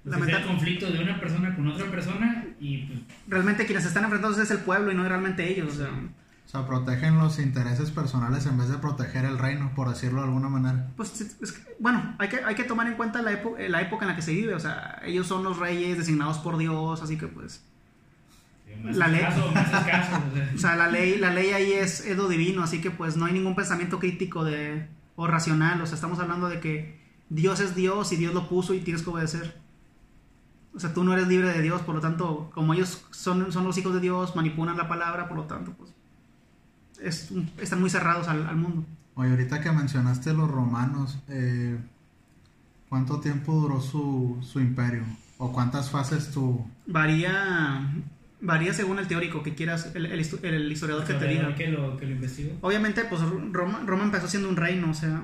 O sea, Pues es el conflicto de una persona con otra persona y pues realmente quienes están enfrentados es el pueblo y no realmente ellos. O sea, O sea, protegen los intereses personales en vez de proteger el reino, por decirlo de alguna manera. pues, es- que, bueno, hay que, hay que tomar en cuenta la, epo- la época en la que se vive. O sea, ellos son los reyes designados por Dios, así que pues... más La ley. escaso, más escaso. o sea. O sea, la ley, la ley ahí es, lo divino, así que pues no hay ningún pensamiento crítico de, o racional. O sea, estamos hablando de que Dios es Dios y Dios lo puso y tienes que obedecer. O sea, tú no eres libre de Dios, por lo tanto, como ellos son, son los hijos de Dios, manipulan la palabra, por lo tanto, pues es están muy cerrados al, al mundo. Oye, ahorita que mencionaste los romanos, eh, ¿cuánto tiempo duró su, su imperio? ¿O cuántas fases tuvo? Varía, varía según el teórico que quieras, el, el histo- el historiador que te diga. que lo, que lo investigó. Obviamente, pues Roma, Roma empezó siendo un reino, o sea,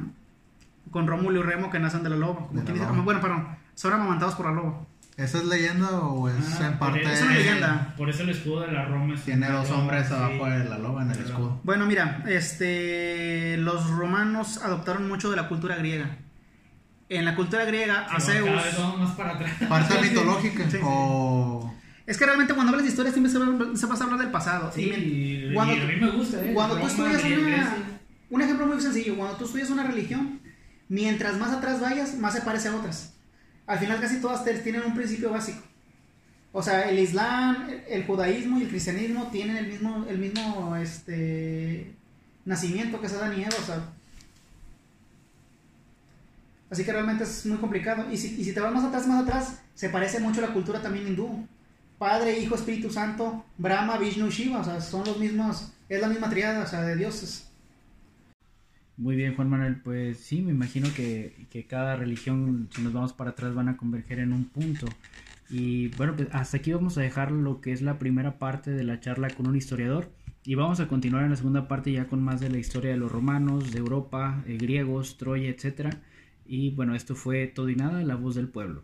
con Rómulo y Remo que nacen de la loba. Como De quien la dice, loba. bueno, perdón, son amamantados por la loba. ¿Esa es leyenda o es Ah, en parte... Es una leyenda. Por eso el escudo de la Roma es Tiene una dos loba, hombres sí. abajo de la loba en el escudo. Bueno, mira, este, los romanos adoptaron mucho de la cultura griega. En la cultura griega, a Zeus... Cada vez vamos más para atrás. ¿Parte mitológica? Sí. O... Es que realmente cuando hablas de historia siempre se, va- se vas a hablar del pasado. Sí, Y cuando a tú- mí me gusta, ¿eh? Cuando tú Roma, estudias Grecia. una... Un ejemplo muy sencillo, cuando tú estudias una religión, mientras más atrás vayas, más se parece a otras. Al final casi todas tienen un principio básico. O sea, el Islam, el, judaísmo y el cristianismo tienen el mismo, el mismo este, nacimiento que es Adán y. O sea, así que realmente es muy complicado. Y si, y si te vas más atrás, más atrás, se parece mucho a la cultura también hindú. Padre, Hijo, Espíritu Santo, Brahma, Vishnu, Shiva, o sea, son los mismos, es la misma triada, o sea, de dioses. Muy bien, Juan Manuel, pues sí, me imagino que, que cada religión, si nos vamos para atrás, van a converger en un punto. Y bueno, pues hasta aquí vamos a dejar lo que es la primera parte de la charla con un historiador. Y vamos a continuar en la segunda parte ya con más de la historia de los romanos, de Europa, eh, griegos, Troya, etcétera. Y bueno, esto fue todo y nada, la voz del pueblo.